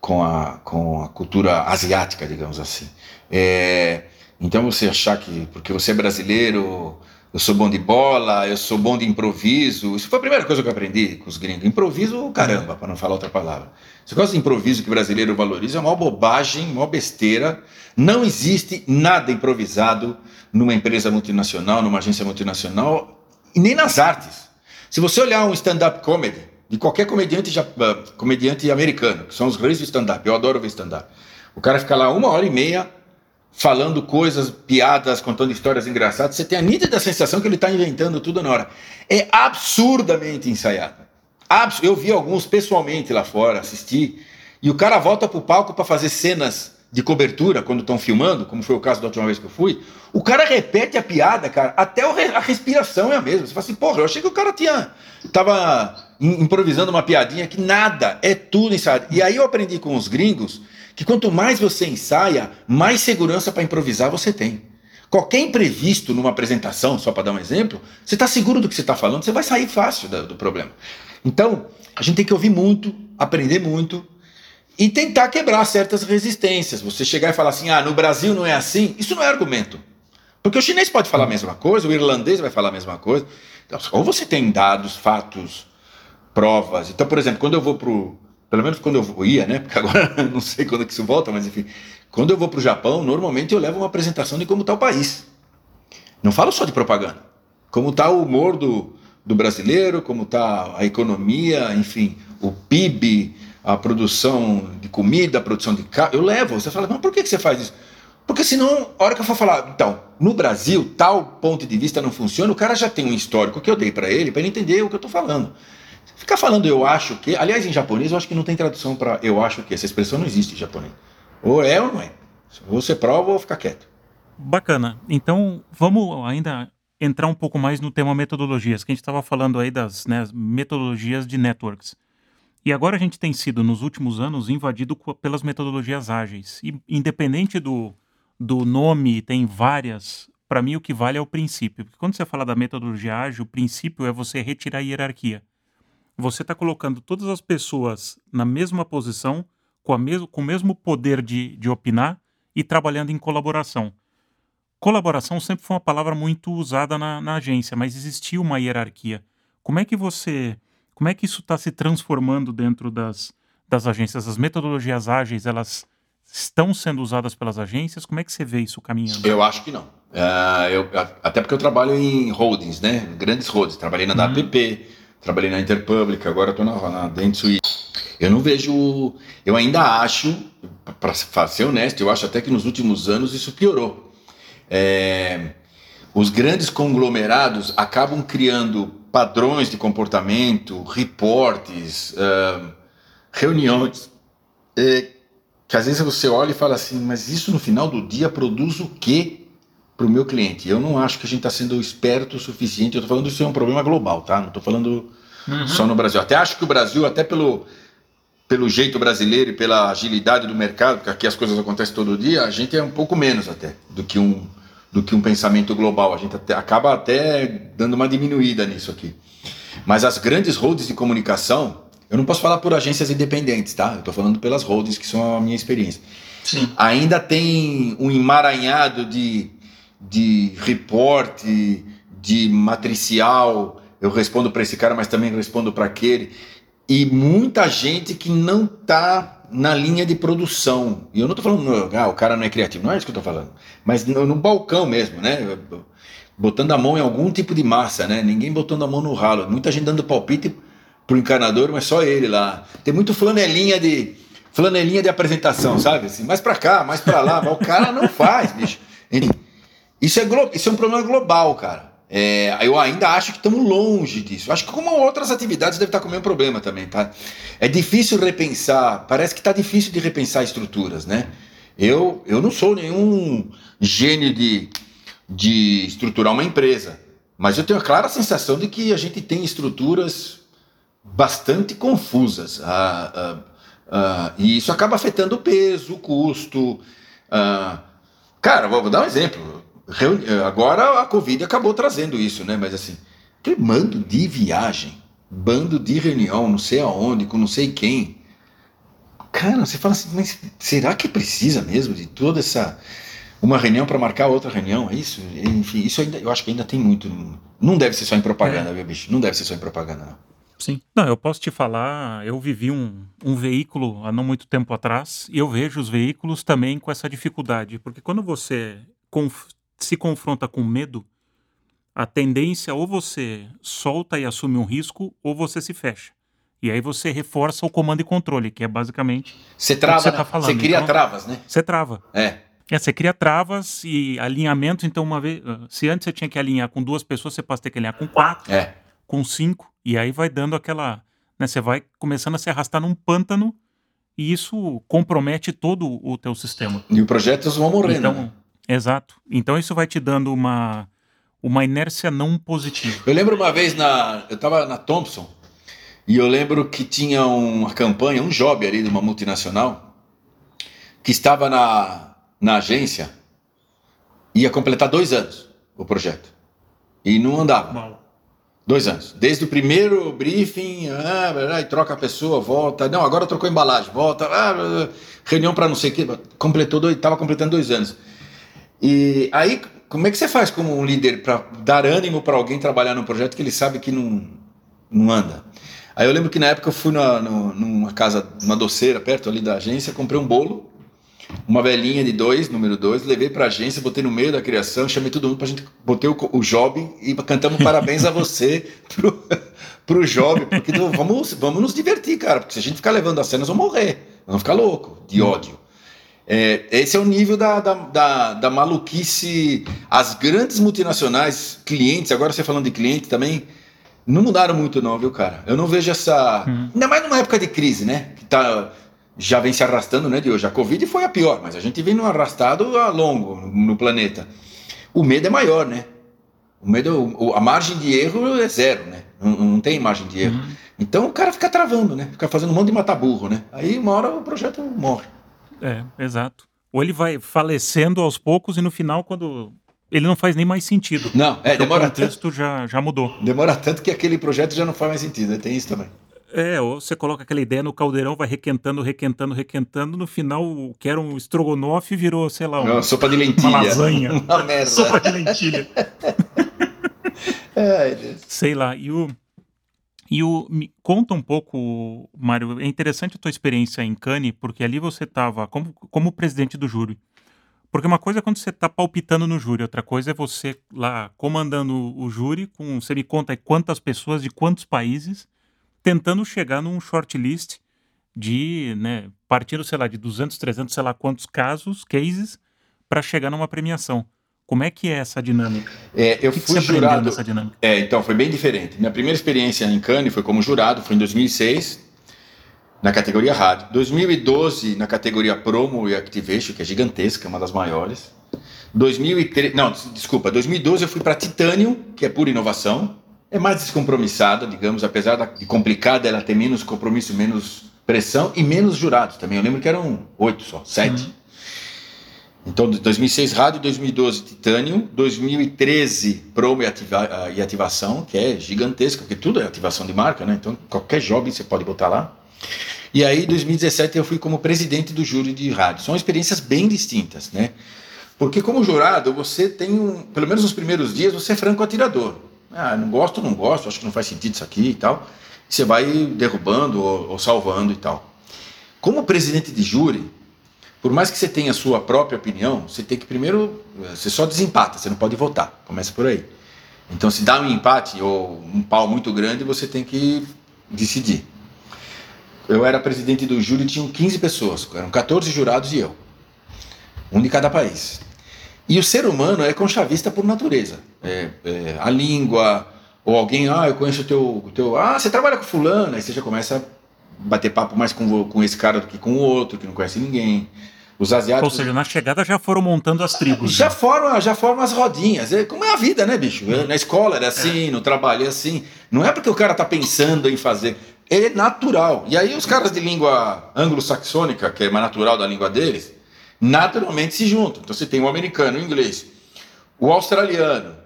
com a, com a cultura asiática, digamos assim. É, então, você achar que porque você é brasileiro, eu sou bom de bola, eu sou bom de improviso, isso foi a primeira coisa que eu aprendi com os gringos. Improviso, caramba, para não falar outra palavra. Esse negócio de improviso que o brasileiro valoriza é uma bobagem, uma besteira. Não existe nada improvisado numa empresa multinacional, numa agência multinacional, e nem nas artes. Se você olhar um stand-up comedy, de qualquer comediante, ah, comediante americano, que são os reis do stand-up, eu adoro ver stand-up. O cara fica lá uma hora e meia falando coisas, piadas, contando histórias engraçadas, você tem a nítida sensação que ele está inventando tudo na hora. É absurdamente ensaiado. Eu vi alguns pessoalmente lá fora, assisti, e o cara volta pro palco para fazer cenas de cobertura quando estão filmando, como foi o caso da última vez que eu fui. O cara repete a piada, cara, até a respiração é a mesma. Você fala assim, porra, eu achei que o cara tinha tava improvisando uma piadinha que nada, é tudo ensaiado. E aí eu aprendi com os gringos que quanto mais você ensaia, mais segurança para improvisar você tem. Qualquer imprevisto numa apresentação, só para dar um exemplo, você está seguro do que você está falando, você vai sair fácil do, do problema. Então, a gente tem que ouvir muito, aprender muito e tentar quebrar certas resistências. Você chegar e falar assim, ah, no Brasil não é assim, isso não é argumento. Porque o chinês pode falar a mesma coisa, o irlandês vai falar a mesma coisa. Então, ou você tem dados, fatos, provas. Então, por exemplo, quando eu vou para pelo menos quando eu ia, né? Porque agora *laughs* não sei quando que isso volta, mas enfim. Quando eu vou para o Japão, normalmente eu levo uma apresentação de como está o país. Não falo só de propaganda. Como está o humor do, do brasileiro, como está a economia, enfim, o PIB, a produção de comida, a produção de carro. Eu levo. Você fala, mas por que, você faz isso? Porque senão, a hora que eu for falar, então, no Brasil, tal ponto de vista não funciona, o cara já tem um histórico que eu dei para ele, para ele entender o que eu estou falando. Ficar falando eu acho que. Aliás, em japonês eu acho que não tem tradução para eu acho que. Essa expressão não existe em japonês. Ou é ou não é. Ou você prova ou fica quieto. Bacana. Então, vamos ainda entrar um pouco mais no tema metodologias, que a gente estava falando aí das né, metodologias de networks. E agora a gente tem sido, nos últimos anos, invadido pelas metodologias ágeis. E independente do, do nome, tem várias. Para mim, o que vale é o princípio. Porque quando você fala da metodologia ágil, o princípio é você retirar a hierarquia você está colocando todas as pessoas na mesma posição, com, a mes com o mesmo poder de, de opinar e trabalhando em colaboração. Colaboração sempre foi uma palavra muito usada na, na agência, mas existia uma hierarquia. Como é que você, como é que isso está se transformando dentro das, das agências? As metodologias ágeis, elas estão sendo usadas pelas agências? Como é que você vê isso caminhando? Eu acho que não. Uh, eu, até porque eu trabalho em holdings, né? Grandes holdings. Trabalhei na uhum. WPP, trabalhei na Interpublic, agora estou na, na. Eu não vejo. Eu ainda acho, para ser honesto, eu acho até que nos últimos anos isso piorou. É, os grandes conglomerados acabam criando padrões de comportamento, reportes, uh, reuniões, é, que às vezes você olha e fala assim, mas isso no final do dia produz o quê para o meu cliente. Eu não acho que a gente está sendo esperto o suficiente. Eu estou falando isso é um problema global, tá? Não estou falando uhum. só no Brasil. Até acho que o Brasil, até pelo, pelo jeito brasileiro e pela agilidade do mercado, porque aqui as coisas acontecem todo dia, a gente é um pouco menos até do que um, do que um pensamento global. A gente até, acaba até dando uma diminuída nisso aqui. Mas as grandes holdings de comunicação, eu não posso falar por agências independentes, tá? Eu estou falando pelas holdings, que são a minha experiência. Sim. Ainda tem um emaranhado de de reporte, de matricial, eu respondo para esse cara, mas também respondo para aquele. E muita gente que não está na linha de produção. E eu não estou falando, ah, o cara não é criativo, não é isso que eu estou falando. Mas no, no, balcão mesmo, né? Botando a mão em algum tipo de massa, né? Ninguém botando a mão no ralo. Muita gente dando palpite pro encanador, mas só ele lá. Tem muito flanelinha de flanelinha de apresentação, sabe? Assim, mais para cá, mais para lá. O cara não faz, bicho. Isso é, isso é um problema global, cara. É, eu ainda acho que estamos longe disso. Acho que como outras atividades deve estar com o mesmo problema também, tá? É difícil repensar, parece que está difícil de repensar estruturas, né? Eu, eu não sou nenhum gênio de, de estruturar uma empresa, mas eu tenho a clara sensação de que a gente tem estruturas bastante confusas. Ah, ah, ah, e isso acaba afetando o peso, o custo. Ah, cara, vou, vou, dar um exemplo. Reuni agora a Covid acabou trazendo isso, né? Mas assim, que mando de viagem, bando de reunião, não sei aonde, com não sei quem. Cara, você fala assim, mas será que precisa mesmo de toda essa uma reunião para marcar outra reunião, é isso? Enfim, isso ainda, eu acho que ainda tem muito. Não deve ser só em propaganda, é. viu, bicho? Não deve ser só em propaganda, não. Sim. Não, eu posso te falar, eu vivi um, um veículo há não muito tempo atrás e eu vejo os veículos também com essa dificuldade, porque quando você se confronta com medo, a tendência ou você solta e assume um risco ou você se fecha. E aí você reforça o comando e controle, que é basicamente. Você trava, você, né? tá falando. você cria então, travas, né? Você trava. É. É, você cria travas e alinhamentos. Então, uma vez. Ah, se antes você tinha que alinhar com duas pessoas, você pode ter que alinhar com quatro, é. com cinco. E aí vai dando aquela. Né, você vai começando a se arrastar num pântano e isso compromete todo o teu sistema. E os projetos vão morrendo. Então, né? Exato. Então isso vai te dando uma, uma inércia não positiva. Eu lembro uma vez na. Eu estava na Thompson e eu lembro que tinha uma campanha, um job ali de uma multinacional, que estava na, na agência, ia completar dois anos o projeto. E não andava. Mal. Dois anos. Desde o primeiro briefing, ah, e troca a pessoa, volta. Não, agora trocou embalagem, volta. Ah, reunião para não sei o quê. Completou dois, estava completando dois anos. E aí, como é que você faz como um líder para dar ânimo para alguém trabalhar num projeto que ele sabe que não, não anda? Aí eu lembro que na época eu fui numa casa, uma doceira perto ali da agência, comprei um bolo, uma velhinha de dois, número dois, levei para a agência, botei no meio da criação, chamei todo mundo para gente, botei o, o job e cantamos parabéns a você *laughs* pro, pro job, porque vamos, vamos nos divertir, cara, porque se a gente ficar levando as cenas, vamos morrer, vamos ficar louco de ódio. É, esse é o nível da, da, da, da maluquice. As grandes multinacionais, clientes, agora você falando de cliente também, não mudaram muito, não, viu, cara? Eu não vejo essa. Uhum. Ainda mais numa época de crise, né? Que tá, já vem se arrastando, né, de hoje. A Covid foi a pior, mas a gente vem no arrastado a longo no planeta. O medo é maior, né? O medo, a margem de erro é zero, né? Não, não tem margem de erro. Uhum. Então o cara fica travando, né? Fica fazendo um monte de matar burro, né? Aí uma hora o projeto morre. É, exato. Ou ele vai falecendo aos poucos e no final, quando ele não faz nem mais sentido. Não, é, demora o contexto tanto, já, já mudou. Demora tanto que aquele projeto já não faz mais sentido, né? tem isso também. É, ou você coloca aquela ideia no caldeirão, vai requentando, requentando, requentando, no final o que era um estrogonofe virou, sei lá, uma, sopa de lentilha. Uma lasanha. *laughs* uma merda. Sopa de lentilha. *laughs* Deus. Sei lá, e o... E o, me conta um pouco, Mário, é interessante a tua experiência em Cannes, porque ali você estava como, como presidente do júri. Porque uma coisa é quando você está palpitando no júri, outra coisa é você lá comandando o júri, com, você me conta quantas pessoas de quantos países, tentando chegar num shortlist de, né, partindo, sei lá, de 200, 300, sei lá quantos casos, cases, para chegar numa premiação. Como é que é essa dinâmica? É, eu que fui que jurado. Nessa dinâmica? É, então foi bem diferente. Minha primeira experiência em Cannes foi como jurado, foi em 2006 na categoria rádio. 2012 na categoria promo e activation, que é gigantesca, uma das maiores. 2013, não, desculpa, 2012 eu fui para Titanium, que é pura inovação. É mais descompromissada, digamos, apesar de complicada, ela tem menos compromisso, menos pressão e menos jurados também. Eu lembro que eram oito só, sete. Uhum. Então, 2006 rádio, 2012 Titanium, 2013 promo e, ativa, e ativação, que é gigantesca, porque tudo é ativação de marca, né? Então, qualquer job você pode botar lá. E aí, em 2017, eu fui como presidente do júri de rádio. São experiências bem distintas, né? Porque como jurado, você tem, um, pelo menos nos primeiros dias, você é franco atirador. Ah, não gosto, não gosto, acho que não faz sentido isso aqui e tal. Você vai derrubando ou, ou salvando e tal. Como presidente de júri, por mais que você tenha a sua própria opinião, você tem que primeiro, você só desempata, você não pode votar. Começa por aí. Então, se dá um empate ou um pau muito grande, você tem que decidir eu era presidente do júri, tinham 15 pessoas, eram 14 jurados e eu. Um de cada país. E o ser humano é conchavista por natureza. É, é, a língua, ou alguém, ah, eu conheço o teu, teu. Ah, você trabalha com fulano, aí você já começa a bater papo mais com, com esse cara do que com o outro, que não conhece ninguém. Os asiáticos. Ou seja, na chegada já foram montando as tribos. Já, né? formam, já formam as rodinhas. É, como é a vida, né, bicho? Na escola era assim, no trabalho é assim. Não é porque o cara tá pensando em fazer. é natural. E aí os caras de língua anglo-saxônica, que é mais natural da língua deles, naturalmente se juntam. Então você tem o americano, o inglês, o australiano,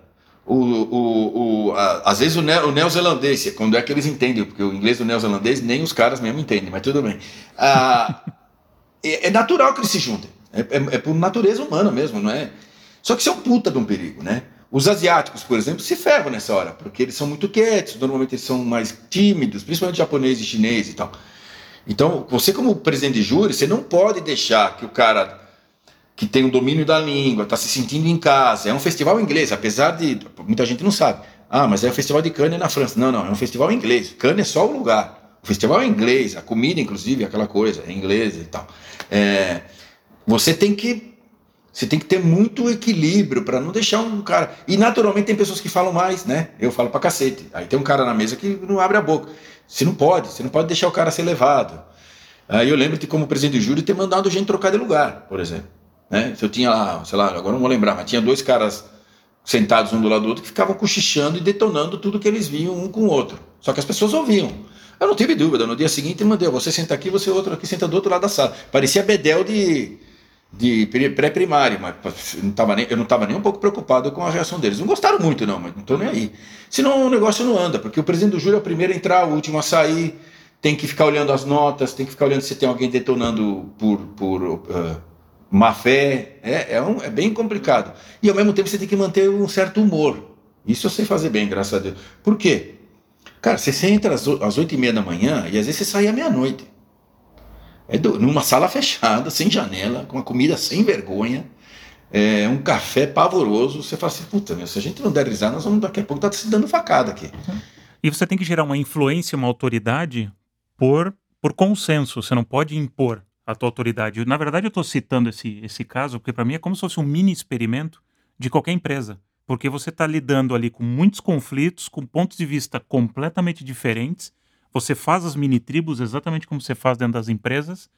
o, o, o, a, às vezes o, ne, o neozelandês, quando é que eles entendem, porque o inglês do neozelandês nem os caras mesmo entendem, mas tudo bem. Ah, é, é, natural que eles se juntem. É, é, é, por natureza humana mesmo, não é? Só que isso é um puta de um perigo, né? Os asiáticos, por exemplo, se ferram nessa hora, porque eles são muito quietos, normalmente eles são mais tímidos, principalmente japonês e chinês e tal. Então, você como presidente de júri, você não pode deixar que o cara que tem o domínio da língua, está se sentindo em casa, é um festival inglês, apesar de muita gente não sabe. Ah, mas é o festival de Cannes na França. Não, não, é um festival inglês. Cannes é só o lugar. O festival é inglês, a comida, inclusive, aquela coisa, é inglesa e tal. É, você tem que você tem que ter muito equilíbrio para não deixar um cara. E naturalmente tem pessoas que falam mais, né? Eu falo pra cacete. Aí tem um cara na mesa que não abre a boca. Você não pode, você não pode deixar o cara ser levado. Aí eu lembro de, como presidente do júri, ter mandado gente trocar de lugar, por exemplo. Né? Se eu tinha lá, sei lá, agora não vou lembrar, mas tinha dois caras sentados um do lado do outro que ficavam cochichando e detonando tudo que eles viam um com o outro. Só que as pessoas ouviam. Eu não tive dúvida. No dia seguinte, mandei, você senta aqui, você outro aqui, senta do outro lado da sala. Parecia Bedel de de pré-primário, mas não tava nem, eu não estava nem um pouco preocupado com a reação deles. Não gostaram muito, não, mas não estou nem aí. Senão o negócio não anda, porque o presidente do júri é o primeiro a entrar, o último a sair, tem que ficar olhando as notas, tem que ficar olhando se tem alguém detonando por, por uh, má fé. É, é, um, é bem complicado. E ao mesmo tempo você tem que manter um certo humor. Isso eu sei fazer bem, graças a Deus. Por quê? Cara, você entra às oito e meia da manhã e às vezes você sai à meia-noite. É do, numa sala fechada, sem janela, com uma comida sem vergonha, é, um café pavoroso. Você fala assim, puta, meu, se a gente não der risada, nós vamos daqui a pouco estar tá se dando facada aqui. E você tem que gerar uma influência, uma autoridade por, por consenso. Você não pode impor a tua autoridade. Na verdade, eu estou citando esse, esse caso porque para mim é como se fosse um mini experimento de qualquer empresa. Porque você está lidando ali com muitos conflitos, com pontos de vista completamente diferentes você faz as mini tribos exatamente como você faz dentro das empresas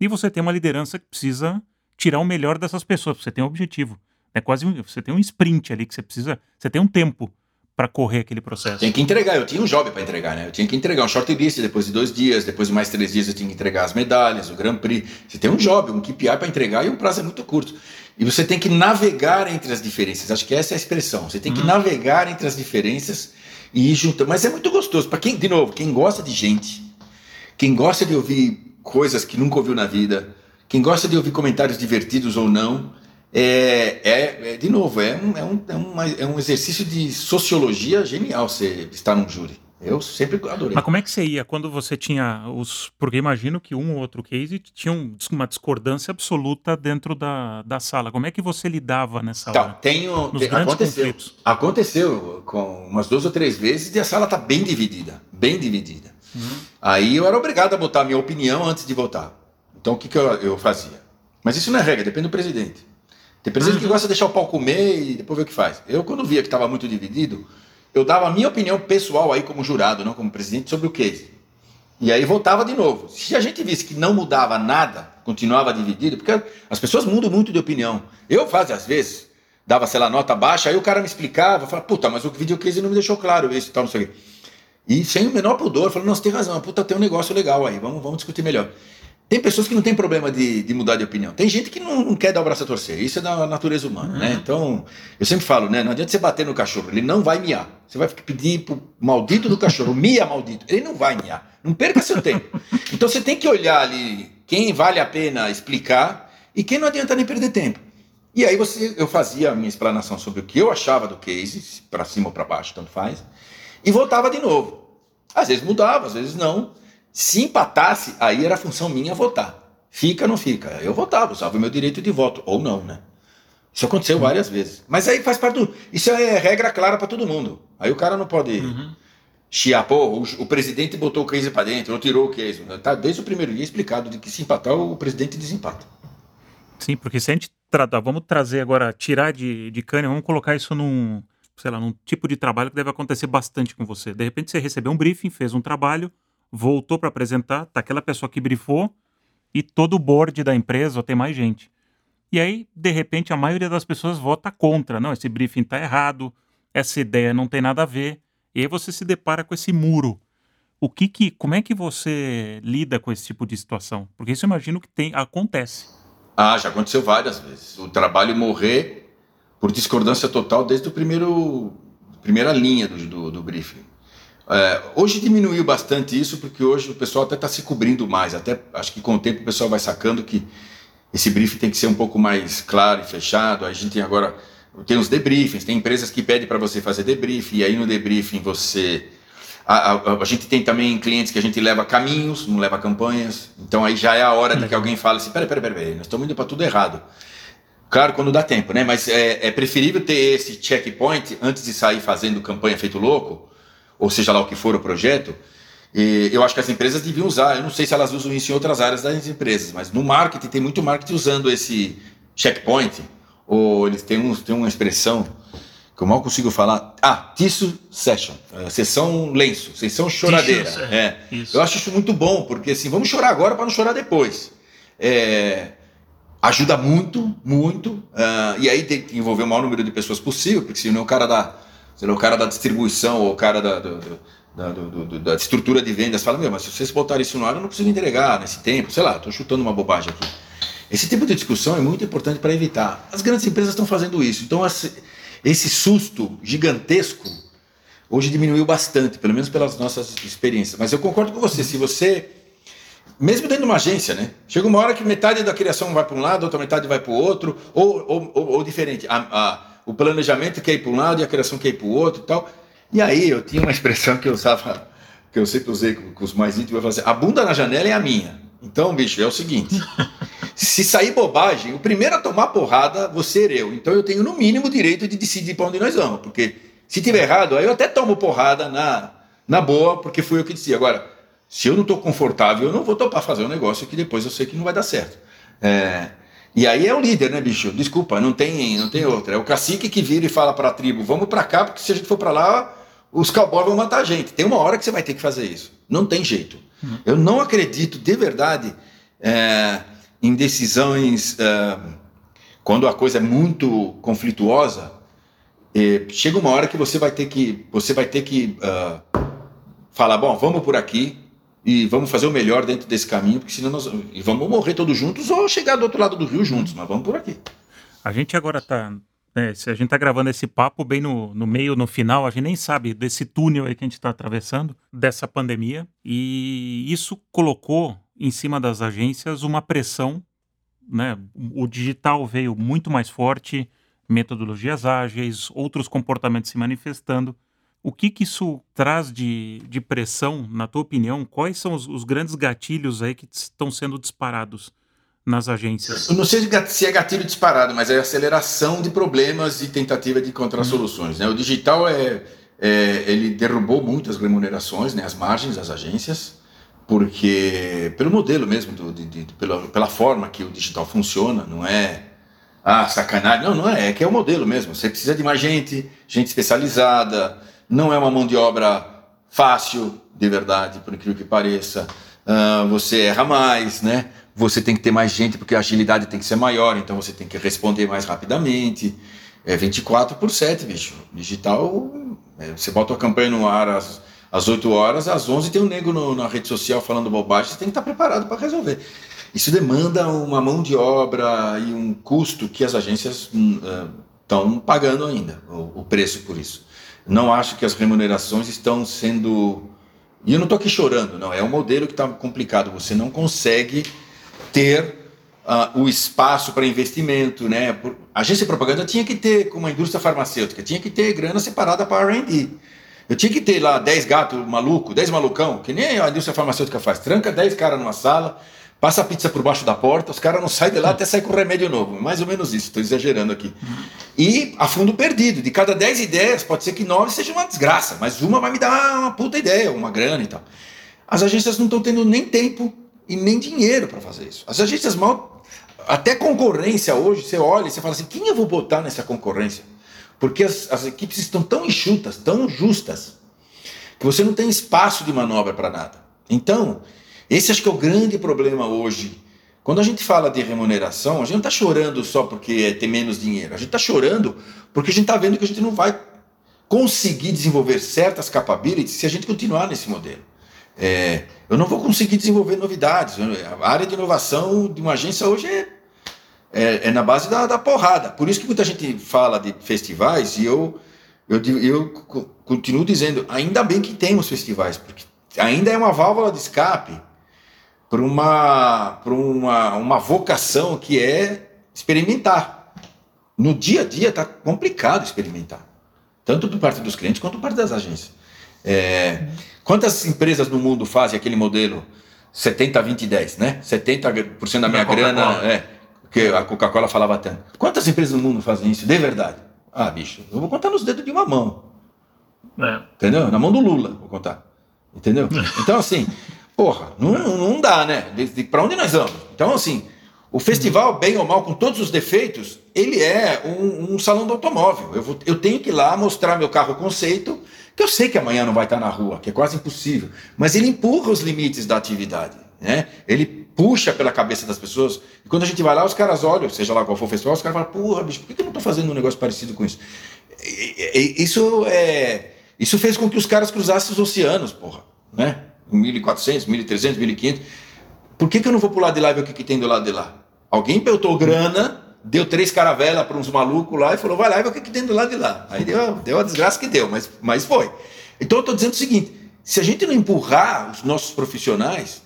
e você tem uma liderança que precisa tirar o melhor dessas pessoas. Você tem um objetivo. É quase um, você tem um sprint ali que você precisa. Você tem um tempo para correr aquele processo. Tem que entregar. Eu tinha um job para entregar, né? Eu tinha que entregar um shortlist depois de dois dias, depois de mais três dias eu tinha que entregar as medalhas, o Grand Prix. Você tem um job, um KPI para entregar e um prazo é muito curto. E você tem que navegar entre as diferenças. Acho que essa é a expressão. Você tem que uhum. navegar entre as diferenças e ir juntando. Mas é muito gostoso. Para quem, de novo, quem gosta de gente, quem gosta de ouvir coisas que nunca ouviu na vida, quem gosta de ouvir comentários divertidos ou não, é, é, é de novo, é um, é, um, é, uma, é um exercício de sociologia genial você estar num júri. Eu sempre adorei. Mas como é que você ia quando você tinha os. Porque imagino que um ou outro case tinha uma discordância absoluta dentro da, da sala. Como é que você lidava nessa então, hora? Tenho, Nos grandes aconteceu, conflitos. Aconteceu com umas duas ou três vezes e a sala está bem dividida. Bem dividida. Uhum. Aí eu era obrigado a botar a minha opinião antes de votar. Então o que, que eu, eu fazia? Mas isso não é regra, depende do presidente. Tem presidente uhum. que gosta de deixar o pau comer e depois ver o que faz. Eu, quando via que estava muito dividido eu dava a minha opinião pessoal aí como jurado, não como presidente, sobre o case. E aí voltava de novo. Se a gente visse que não mudava nada, continuava dividido, porque as pessoas mudam muito de opinião. Eu fazia às vezes, dava, sei lá, nota baixa, aí o cara me explicava, falava, puta, mas o videocase não me deixou claro isso e tal, não sei o quê. E sem o menor pudor, falando, nossa, tem razão, puta, tem um negócio legal aí, vamos, vamos discutir melhor. Tem pessoas que não tem problema de, de mudar de opinião. Tem gente que não, não, quer dar o braço a torcer. Isso é da natureza humana, uhum. né? Então, eu sempre falo, né? Não adianta você bater no cachorro, ele não vai miar. Você vai pedir pro maldito do cachorro, *laughs* mia maldito. Ele não vai miar. Não perca seu tempo. Então você tem que olhar ali quem vale a pena explicar e quem não adianta nem perder tempo. E aí você, eu fazia a minha explanação sobre o que eu achava do case, para cima ou para baixo, tanto faz, e voltava de novo. Às vezes mudava, às vezes não. Se empatasse, aí era função minha votar. Fica ou não fica? Eu votava, usava o meu direito de voto, ou não, né? Isso aconteceu várias vezes. Mas aí faz parte do. Isso é regra clara para todo mundo. Aí o cara não pode uhum. chiar, pô, o, o, presidente botou o case para dentro, ou tirou o case. Tá desde o primeiro dia explicado de que se empatar, o presidente desempata. Sim, porque se a gente tratar, vamos trazer agora, tirar de, de cana, vamos colocar isso num, sei lá, num tipo de trabalho que deve acontecer bastante com você. De repente você recebeu um briefing, fez um trabalho, voltou para apresentar, tá aquela pessoa que brifou e todo o board da empresa ou tem mais gente. E aí, de repente, a maioria das pessoas vota contra. Não, esse briefing está errado, essa ideia não tem nada a ver. E aí você se depara com esse muro. O que que, como é que você lida com esse tipo de situação? Porque isso eu imagino que tem, acontece. Ah, já aconteceu várias vezes. O trabalho morrer por discordância total desde o primeiro primeira linha do, do, do briefing. É, hoje diminuiu bastante isso porque hoje o pessoal até está se cobrindo mais. Até acho que com o tempo o pessoal vai sacando que esse briefing tem que ser um pouco mais claro e fechado. A gente tem agora tem os debriefings, tem empresas que pedem para você fazer debriefing e aí no debriefing você a, a, a, gente tem também clientes que a gente leva caminhos, não leva campanhas. Então aí já é a hora de que alguém fale assim: peraí, peraí, peraí, nós estamos indo para tudo errado. Claro, quando dá tempo, né? Mas é, é, preferível ter esse checkpoint antes de sair fazendo campanha feito louco, ou seja lá o que for o projeto. E eu acho que as empresas deviam usar. Eu não sei se elas usam isso em outras áreas das empresas, mas no marketing tem muito marketing usando esse checkpoint. Ou eles têm, um, têm uma expressão que eu mal consigo falar. Ah, tissue session, uh, sessão lenço, sessão choradeira. É. Eu acho isso muito bom, porque assim, vamos chorar agora para não chorar depois. É, ajuda muito, muito. Uh, e aí tem que envolver o maior número de pessoas possível, porque senão o cara da, senão o cara da distribuição ou o cara da, do, do, da, do, da estrutura de vendas fala: Meu, mas se vocês botarem isso no ar, eu não consigo entregar nesse tempo. Sei lá, estou chutando uma bobagem aqui. Esse tipo de discussão é muito importante para evitar. As grandes empresas estão fazendo isso. Então, esse susto gigantesco hoje diminuiu bastante, pelo menos pelas nossas experiências. Mas eu concordo com você, se você, mesmo dentro de uma agência, né? Chega uma hora que metade da criação vai para um lado, outra metade vai para o outro, ou, ou, ou, ou diferente. A, a, o planejamento quer ir para um lado e a criação quer ir para o outro e tal. E aí eu tinha uma expressão que eu usava, que eu sempre usei com, com os mais íntimos, eu falava assim, a bunda na janela é a minha. Então, bicho, é o seguinte. *laughs* Se sair bobagem, o primeiro a tomar porrada, você ser eu. Então eu tenho no mínimo o direito de decidir para onde nós vamos. Porque se tiver errado, aí eu até tomo porrada na, na boa, porque fui eu que disse. Agora, se eu não estou confortável, eu não vou topar fazer um negócio que depois eu sei que não vai dar certo. É, e aí é o líder, né, bicho? Desculpa, não tem, não tem outra. É o cacique que vira e fala para a tribo: vamos para cá, porque se a gente for para lá, os cowboys vão matar a gente. Tem uma hora que você vai ter que fazer isso. Não tem jeito. Uhum. Eu não acredito de verdade. É, em decisões uh, quando a coisa é muito conflituosa, eh, chega uma hora que você vai ter que você vai ter que uh, falar, bom, vamos por aqui e vamos fazer o melhor dentro desse caminho, porque senão nós e vamos morrer todos juntos ou chegar do outro lado do rio juntos, mas vamos por aqui. A gente agora está né, se a gente está gravando esse papo bem no, no meio, no final, a gente nem sabe desse túnel aí que a gente está atravessando, dessa pandemia, e isso colocou em cima das agências uma pressão, né? O digital veio muito mais forte, metodologias ágeis, outros comportamentos se manifestando. O que, que isso traz de, de pressão, na tua opinião? Quais são os, os grandes gatilhos aí que estão sendo disparados nas agências? Eu não sei se é gatilho disparado, mas é aceleração de problemas e tentativa de encontrar uhum. soluções. Né? O digital é, é, ele derrubou muitas remunerações, né? as margens das agências porque pelo modelo mesmo, do, de, de, pela, pela forma que o digital funciona, não é ah, sacanagem, não, não é, é que é o modelo mesmo. Você precisa de mais gente, gente especializada, não é uma mão de obra fácil, de verdade, por incrível que pareça. Uh, você erra mais, né? Você tem que ter mais gente porque a agilidade tem que ser maior, então você tem que responder mais rapidamente. É 24 por 7, bicho. Digital, é, você bota a campanha no ar às às 8 horas, às 11 tem um nego no, na rede social falando bobagem, você tem que estar preparado para resolver. Isso demanda uma mão de obra e um custo que as agências estão hum, uh, pagando ainda, o, o, preço por isso. Não acho que as remunerações estão sendo. E eu não estou aqui chorando, não. É um modelo que está complicado. Você não consegue ter uh, o espaço para investimento. Né? Por... A agência de propaganda tinha que ter, como a indústria farmacêutica, tinha que ter grana separada para RD. Eu tinha que ter lá 10 gatos maluco, 10 malucão, que nem a indústria farmacêutica faz. Tranca 10 caras numa sala, passa a pizza por baixo da porta, os caras não saem de lá até sair com remédio novo. Mais ou menos isso, estou exagerando aqui. E a fundo perdido. De cada 10 ideias, pode ser que 9 seja uma desgraça, mas uma vai me dar uma puta ideia, uma grana e tal. As agências não estão tendo nem tempo e nem dinheiro para fazer isso. As agências mal. Até concorrência hoje, você olha e você fala assim: quem eu vou botar nessa concorrência? Porque as, as equipes estão tão enxutas, tão justas, que você não tem espaço de manobra para nada. Então, esse acho que é o grande problema hoje. Quando a gente fala de remuneração, a gente não está chorando só porque tem menos dinheiro. A gente está chorando porque a gente está vendo que a gente não vai conseguir desenvolver certas capabilities se a gente continuar nesse modelo. É, eu não vou conseguir desenvolver novidades. A área de inovação de uma agência hoje é, é, é na base da, da, porrada. Por isso que muita gente fala de festivais e eu, eu, eu continuo dizendo, ainda bem que temos festivais, porque ainda é uma válvula de escape para uma, uma, uma vocação que é experimentar. No dia a dia está complicado experimentar, tanto do parte dos clientes quanto do parte das agências. É, quantas empresas no mundo fazem aquele modelo 70, 20, 10, né? 70% da minha grana, é, que a Coca-Cola falava tanto. Quantas empresas no mundo fazem isso de verdade? Ah, bicho, eu vou contar nos dedos de uma mão. É. Entendeu? Na mão do Lula, vou contar. Entendeu? *laughs* Então, assim, porra, não, não dá, né? Pra onde nós vamos? Então, assim, o festival, bem ou mal, com todos os defeitos, ele é um, um salão do automóvel. Eu, vou, eu tenho que ir lá mostrar meu carro conceito, que eu sei que amanhã não vai estar na rua, que é quase impossível, mas ele empurra os limites da atividade. Né? Ele puxa pela cabeça das pessoas. E quando a gente vai lá, os caras olham, seja lá qual for o festival, os caras falam, porra, bicho, por que eu não estou fazendo um negócio parecido com isso? E, e, isso é. Isso fez com que os caras cruzassem os oceanos, porra. Né? 1.400, 1.300, 1.500. Por que, que eu não vou pular de lá e ver o que, que tem do lado de lá? Alguém peltou grana, deu três caravelas para uns malucos lá e falou: vai lá e vê o que, que tem do lado de lá. Aí deu, deu a desgraça que deu, mas, mas foi. Então eu estou dizendo o seguinte: se a gente não empurrar os nossos profissionais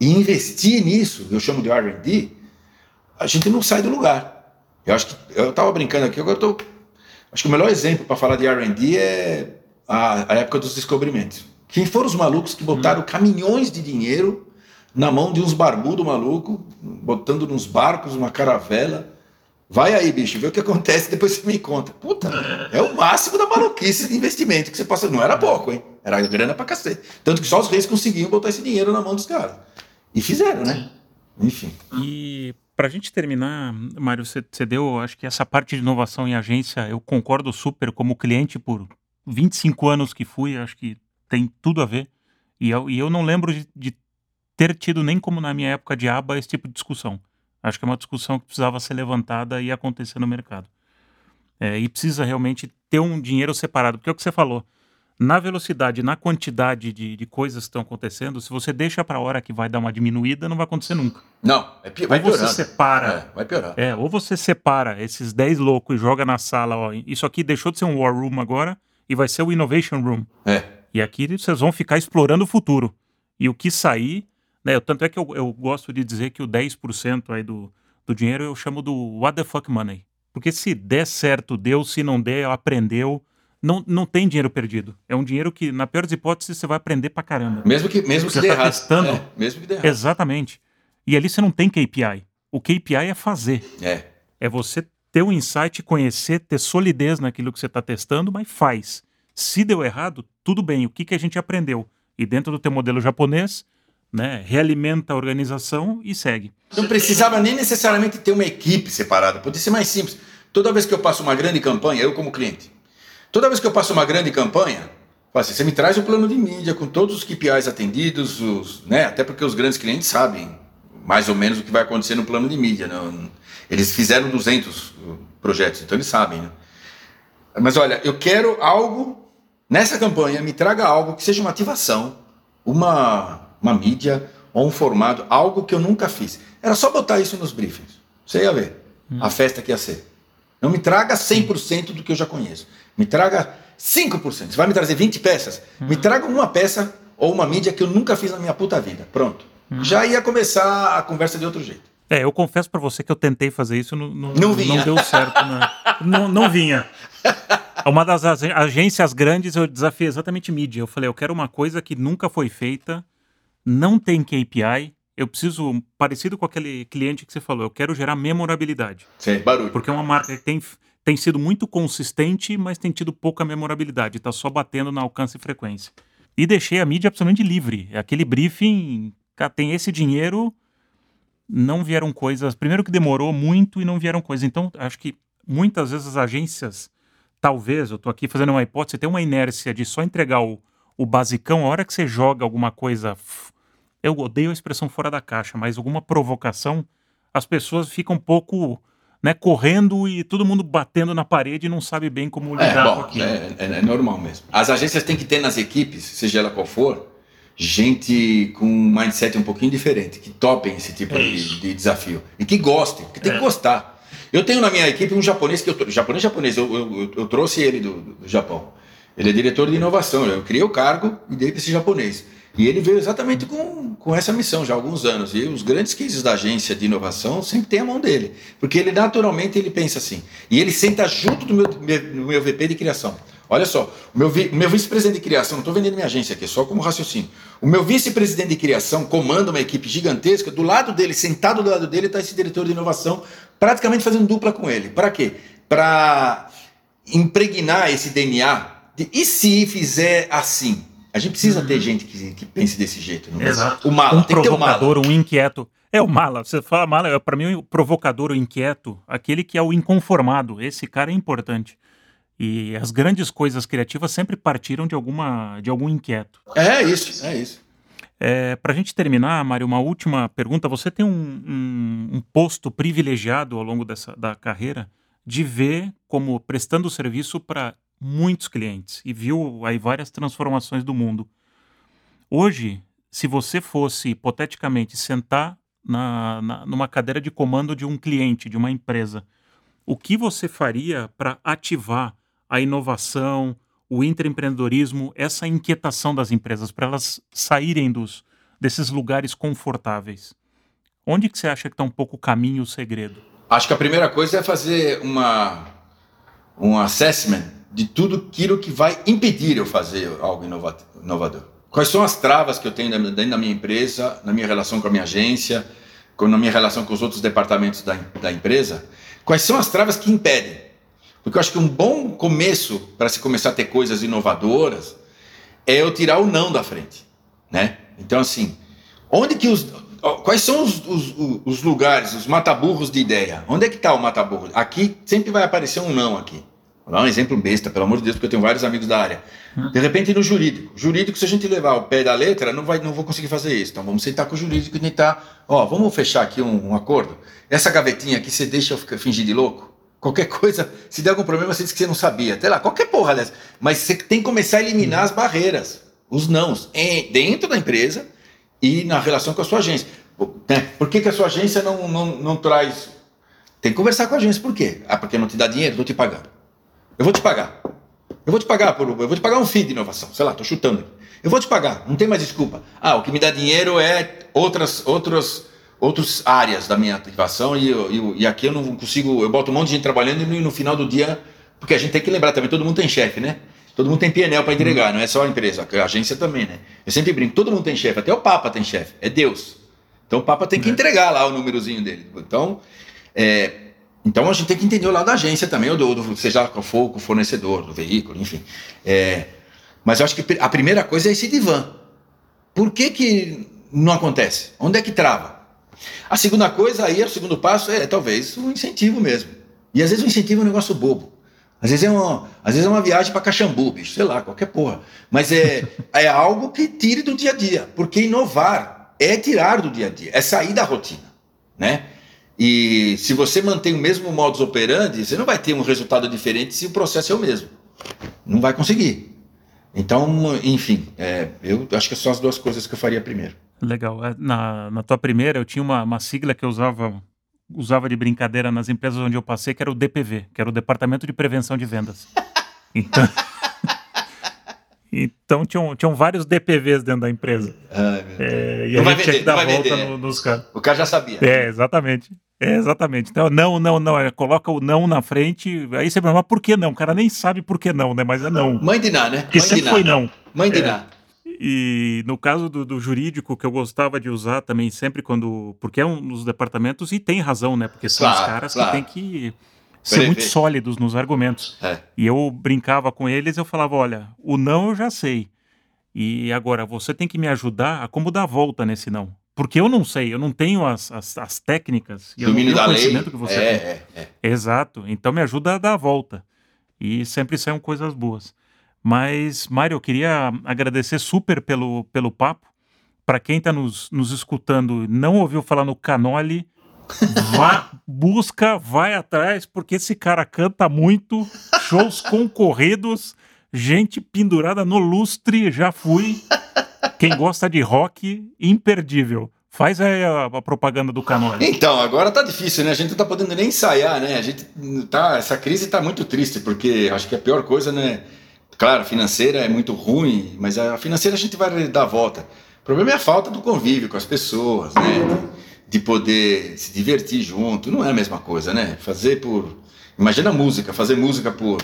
e investir nisso, eu chamo de RD, a gente não sai do lugar. Eu acho que eu estava brincando aqui, agora eu tô. Acho que o melhor exemplo para falar de RD é a, a, época dos descobrimentos. Quem foram os malucos que botaram hum. caminhões de dinheiro na mão de uns barbudos malucos, botando nos barcos uma caravela. Vai aí, bicho, vê o que acontece, depois você me conta. Puta, é o máximo da maluquice de investimento que você passa. Não era pouco, hein? Era grana pra cacete. Tanto que só os reis conseguiam botar esse dinheiro na mão dos caras. E fizeram, né? Enfim. E para a gente terminar, Mário, você, você deu, acho que essa parte de inovação em agência, eu concordo super como cliente por 25 anos que fui, acho que tem tudo a ver. E eu, e eu não lembro de, de ter tido nem como na minha época de aba esse tipo de discussão. Acho que é uma discussão que precisava ser levantada e acontecer no mercado. É, e precisa realmente ter um dinheiro separado, porque é o que você falou. Na velocidade, na quantidade de, de coisas que estão acontecendo, se você deixa para a hora que vai dar uma diminuída, não vai acontecer nunca. Não, é pi vai ou você separa. É, vai piorar. É, ou você separa esses 10 loucos e joga na sala, ó, isso aqui deixou de ser um War Room agora e vai ser o Innovation Room. É. E aqui vocês vão ficar explorando o futuro. E o que sair, né? Tanto é que eu, eu gosto de dizer que o 10% aí do, do dinheiro eu chamo do what the fuck money. Porque se der certo, deu, se não der, aprendeu não, não tem dinheiro perdido. É um dinheiro que, na pior das hipóteses, você vai aprender pra caramba. Mesmo que, mesmo que você dê tá errado. testando. É, mesmo que dê errado. Exatamente. E ali você não tem KPI. O KPI é fazer. É. É você ter um insight, conhecer, ter solidez naquilo que você está testando, mas faz. Se deu errado, tudo bem. O que, que a gente aprendeu? E dentro do teu modelo japonês, né, realimenta a organização e segue. Não precisava nem necessariamente ter uma equipe separada. Podia ser mais simples. Toda vez que eu passo uma grande campanha, eu como cliente, Toda vez que eu passo uma grande campanha, assim, você me traz o plano de mídia com todos os KPIs atendidos, os, né, até porque os grandes clientes sabem mais ou menos o que vai acontecer no plano de mídia. Eles fizeram 200 uh, projetos, então eles sabem. Né? Mas olha, eu quero algo nessa campanha, me traga algo que seja uma ativação, uma, uma mídia ou um formato, algo que eu nunca fiz. Era só botar isso nos briefings. Você ia ver hum. a festa que ia ser. Não me traga 100% do que eu já conheço. Me traga 5%. Você vai me trazer 20 peças? Uhum. Me traga uma peça ou uma mídia que eu nunca fiz na minha puta vida. Pronto. Uhum. Já ia começar a conversa de outro jeito. É, eu confesso para você que eu tentei fazer isso, não, não, não, não deu certo. Né? não, não vinha. Uma das agências grandes eu desafiei exatamente mídia. Eu falei, eu quero uma coisa que nunca foi feita, não tem KPI, eu preciso, parecido com aquele cliente que você falou, eu quero gerar memorabilidade. Sim, barulho. Porque é uma marca que tem, tem sido muito consistente, mas tem tido pouca memorabilidade, está só batendo na alcance e frequência. E deixei a mídia absolutamente livre. É aquele briefing, tem esse dinheiro, não vieram coisas. Primeiro que demorou muito e não vieram coisas. Então, acho que muitas vezes as agências, talvez, eu estou aqui fazendo uma hipótese, tem uma inércia de só entregar o, o basicão, a hora que você joga alguma coisa eu odeio a expressão fora da caixa, mas alguma provocação, as pessoas ficam um pouco né, correndo e todo mundo batendo na parede e não sabe bem como é, lidar é, bom, com aquilo. É, é, é, normal mesmo. As agências têm que ter nas equipes, seja ela qual for, gente com um mindset um pouquinho diferente, que topem esse tipo é de, de, desafio e que gostem, porque tem é. que gostar. Eu tenho na minha equipe um japonês que eu japonês japonês, eu, eu, eu trouxe ele do, do, Japão. Ele é diretor de inovação. Eu criei o cargo e dei para esse japonês. E ele veio exatamente com, com essa missão já há alguns anos. E os grandes cases da agência de inovação sempre tem a mão dele. Porque ele naturalmente ele pensa assim. E ele senta junto do meu, do meu VP de criação. Olha só, o meu, meu vice-presidente de criação, não estou vendendo minha agência aqui, só como raciocínio. O meu vice-presidente de criação comanda uma equipe gigantesca, do lado dele, sentado do lado dele, está esse diretor de inovação, praticamente fazendo dupla com ele. Para quê? Para impregnar esse DNA de, e se fizer assim? A gente precisa uhum. ter gente que, que pense desse jeito. Não é? Exato. O mala, um provocador, um, um inquieto. É o mala. Você fala mala, é, para mim o provocador, o inquieto, aquele que é o inconformado. Esse cara é importante. E as grandes coisas criativas sempre partiram de alguma de algum inquieto. É isso, é isso. É, Para a gente terminar, Mário, uma última pergunta. Você tem um, um, um, posto privilegiado ao longo dessa da carreira de ver como prestando serviço para muitos clientes e viu aí várias transformações do mundo. Hoje, se você fosse hipoteticamente sentar na, na, numa cadeira de comando de um cliente, de uma empresa, o que você faria para ativar a inovação, o intraempreendedorismo, essa inquietação das empresas, para elas saírem dos, desses lugares confortáveis? Onde que você acha que está um pouco o caminho, o segredo? Acho que a primeira coisa é fazer uma, um assessment de tudo aquilo que vai impedir eu fazer algo inovador. Quais são as travas que eu tenho dentro da minha empresa, na minha relação com a minha agência, na minha relação com os outros departamentos da, da empresa? Quais são as travas que impedem? Porque eu acho que um bom começo para se começar a ter coisas inovadoras é eu tirar o não da frente, né? Então assim, onde que os quais são os, os, os lugares, os mataburros de ideia? Onde é que está o mataburro? Aqui sempre vai aparecer um não aqui. Vou dar um exemplo besta, pelo amor de Deus, porque eu tenho vários amigos da área. De repente, no jurídico. Jurídico, se a gente levar o pé da letra, não, vai, não vou conseguir fazer isso. Então, vamos sentar com o jurídico e tentar. Ó, vamos fechar aqui um, um acordo. Essa gavetinha aqui, você deixa eu fingir de louco? Qualquer coisa, se der algum problema, você diz que você não sabia. Até lá, qualquer porra dessa. Mas você tem que começar a eliminar as barreiras, os nãos, em, dentro da empresa e na relação com a sua agência. Né? Por que, que a sua agência não, não, não traz. Tem que conversar com a agência. Por quê? Ah, porque não te dá dinheiro, estou te pagando. Eu vou te pagar. Eu vou te pagar por, eu vou te pagar um FII de inovação. Sei lá, estou chutando. Eu vou te pagar. Não tem mais desculpa. Ah, o que me dá dinheiro é outras, outras outras áreas da minha ativação e, eu, e aqui eu não consigo, eu boto um monte de gente trabalhando e no, no final do dia, porque a gente tem que lembrar também, todo mundo tem chefe, né? Todo mundo tem PNL para entregar, não é só a empresa, a agência também, né? Eu sempre brinco, todo mundo tem chefe, até o Papa tem chefe, é Deus. Então o Papa tem que é. entregar lá o númerozinho dele. Então, é, então a gente tem que entender o lado da agência também, ou do, do, seja qual for o fornecedor do veículo, enfim. É, mas eu acho que a primeira coisa é esse divã. Por que, que não acontece? Onde é que trava? A segunda coisa aí, o segundo passo é talvez o incentivo mesmo. E às vezes o incentivo é um negócio bobo. Às vezes é uma, às vezes é uma viagem para Caxambu, bicho, sei lá, qualquer porra. Mas é, *laughs* é algo que tire do dia a dia. Porque inovar é tirar do dia a dia, é sair da rotina. Né? E se você mantém o mesmo modus operandi, você não vai ter um resultado diferente se o processo é o mesmo. Não vai conseguir. Então, enfim, é, eu acho que são as duas coisas que eu faria primeiro. Legal. É, na, na tua primeira, eu tinha uma, uma sigla que eu usava, usava de brincadeira nas empresas onde eu passei, que era o DPV, que era o Departamento de Prevenção de Vendas. *laughs* Então, então tinham, tinham vários DPVs dentro da empresa. Ai, é, e não a gente vender, tinha que dar volta no, nos caras. O cara já sabia. É, exatamente. É, exatamente. Então, não, não, não. É, coloca o não na frente. Aí você pergunta, mas por que não? O cara nem sabe por que não, né? Mas é não. Mãe de nada, né? Porque Mãe sempre foi não. Mãe de é. E no caso do, do, jurídico, que eu gostava de usar também sempre quando. Porque é um dos departamentos e tem razão, né? Porque são claro, os caras claro. que têm que ser muito sólidos nos argumentos. É. E eu brincava com eles, eu falava: olha, o não eu já sei. E agora você tem que me ajudar a como dar a volta nesse não. Porque eu não sei, eu não tenho as, as, as técnicas e Domínio o conhecimento lei. que você é, tem. É, é. Exato. Então me ajuda a dar a volta. E sempre saem coisas boas. Mas, Mário, eu queria agradecer super pelo, pelo papo. Para quem está nos, nos escutando não ouviu falar no Canoli, *laughs* vá, busca, vai atrás, porque esse cara canta muito, shows concorridos, gente pendurada no lustre, já fui. Quem gosta de rock, imperdível. Faz aí a, a, propaganda do Canoli. Então, agora tá difícil, né? A gente não tá podendo nem ensaiar, né? A gente tá. Essa crise tá muito triste, porque acho que a pior coisa, né? Claro, financeira é muito ruim, mas a financeira a gente vai dar a volta. O problema é a falta do convívio com as pessoas, né? De poder se divertir junto. Não é a mesma coisa, né? Fazer por. Imagina a música, fazer música por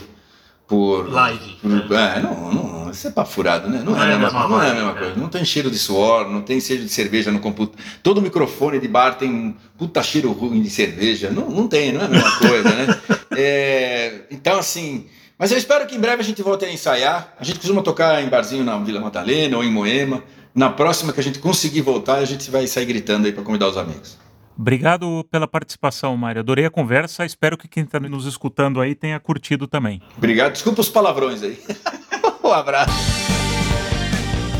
por. Live. Por, é, não, não, isso é papo furado, né? Não, não é, é, a mesma, não é a mesma coisa. Não tem cheiro de suor, não tem cheiro de cerveja no computador. Todo microfone de bar tem um puta cheiro ruim de cerveja. Não, não tem, não é a mesma coisa, né? *laughs* É, então, assim. Mas eu espero que em breve a gente volte a ensaiar. A gente costuma tocar em barzinho na Vila Madalena ou em Moema. Na próxima que a gente conseguir voltar, a gente vai sair gritando aí para convidar os amigos. Obrigado pela participação, Mário. Adorei a conversa. Espero que quem está nos escutando aí tenha curtido também. Obrigado. Desculpa os palavrões aí. *laughs* um abraço.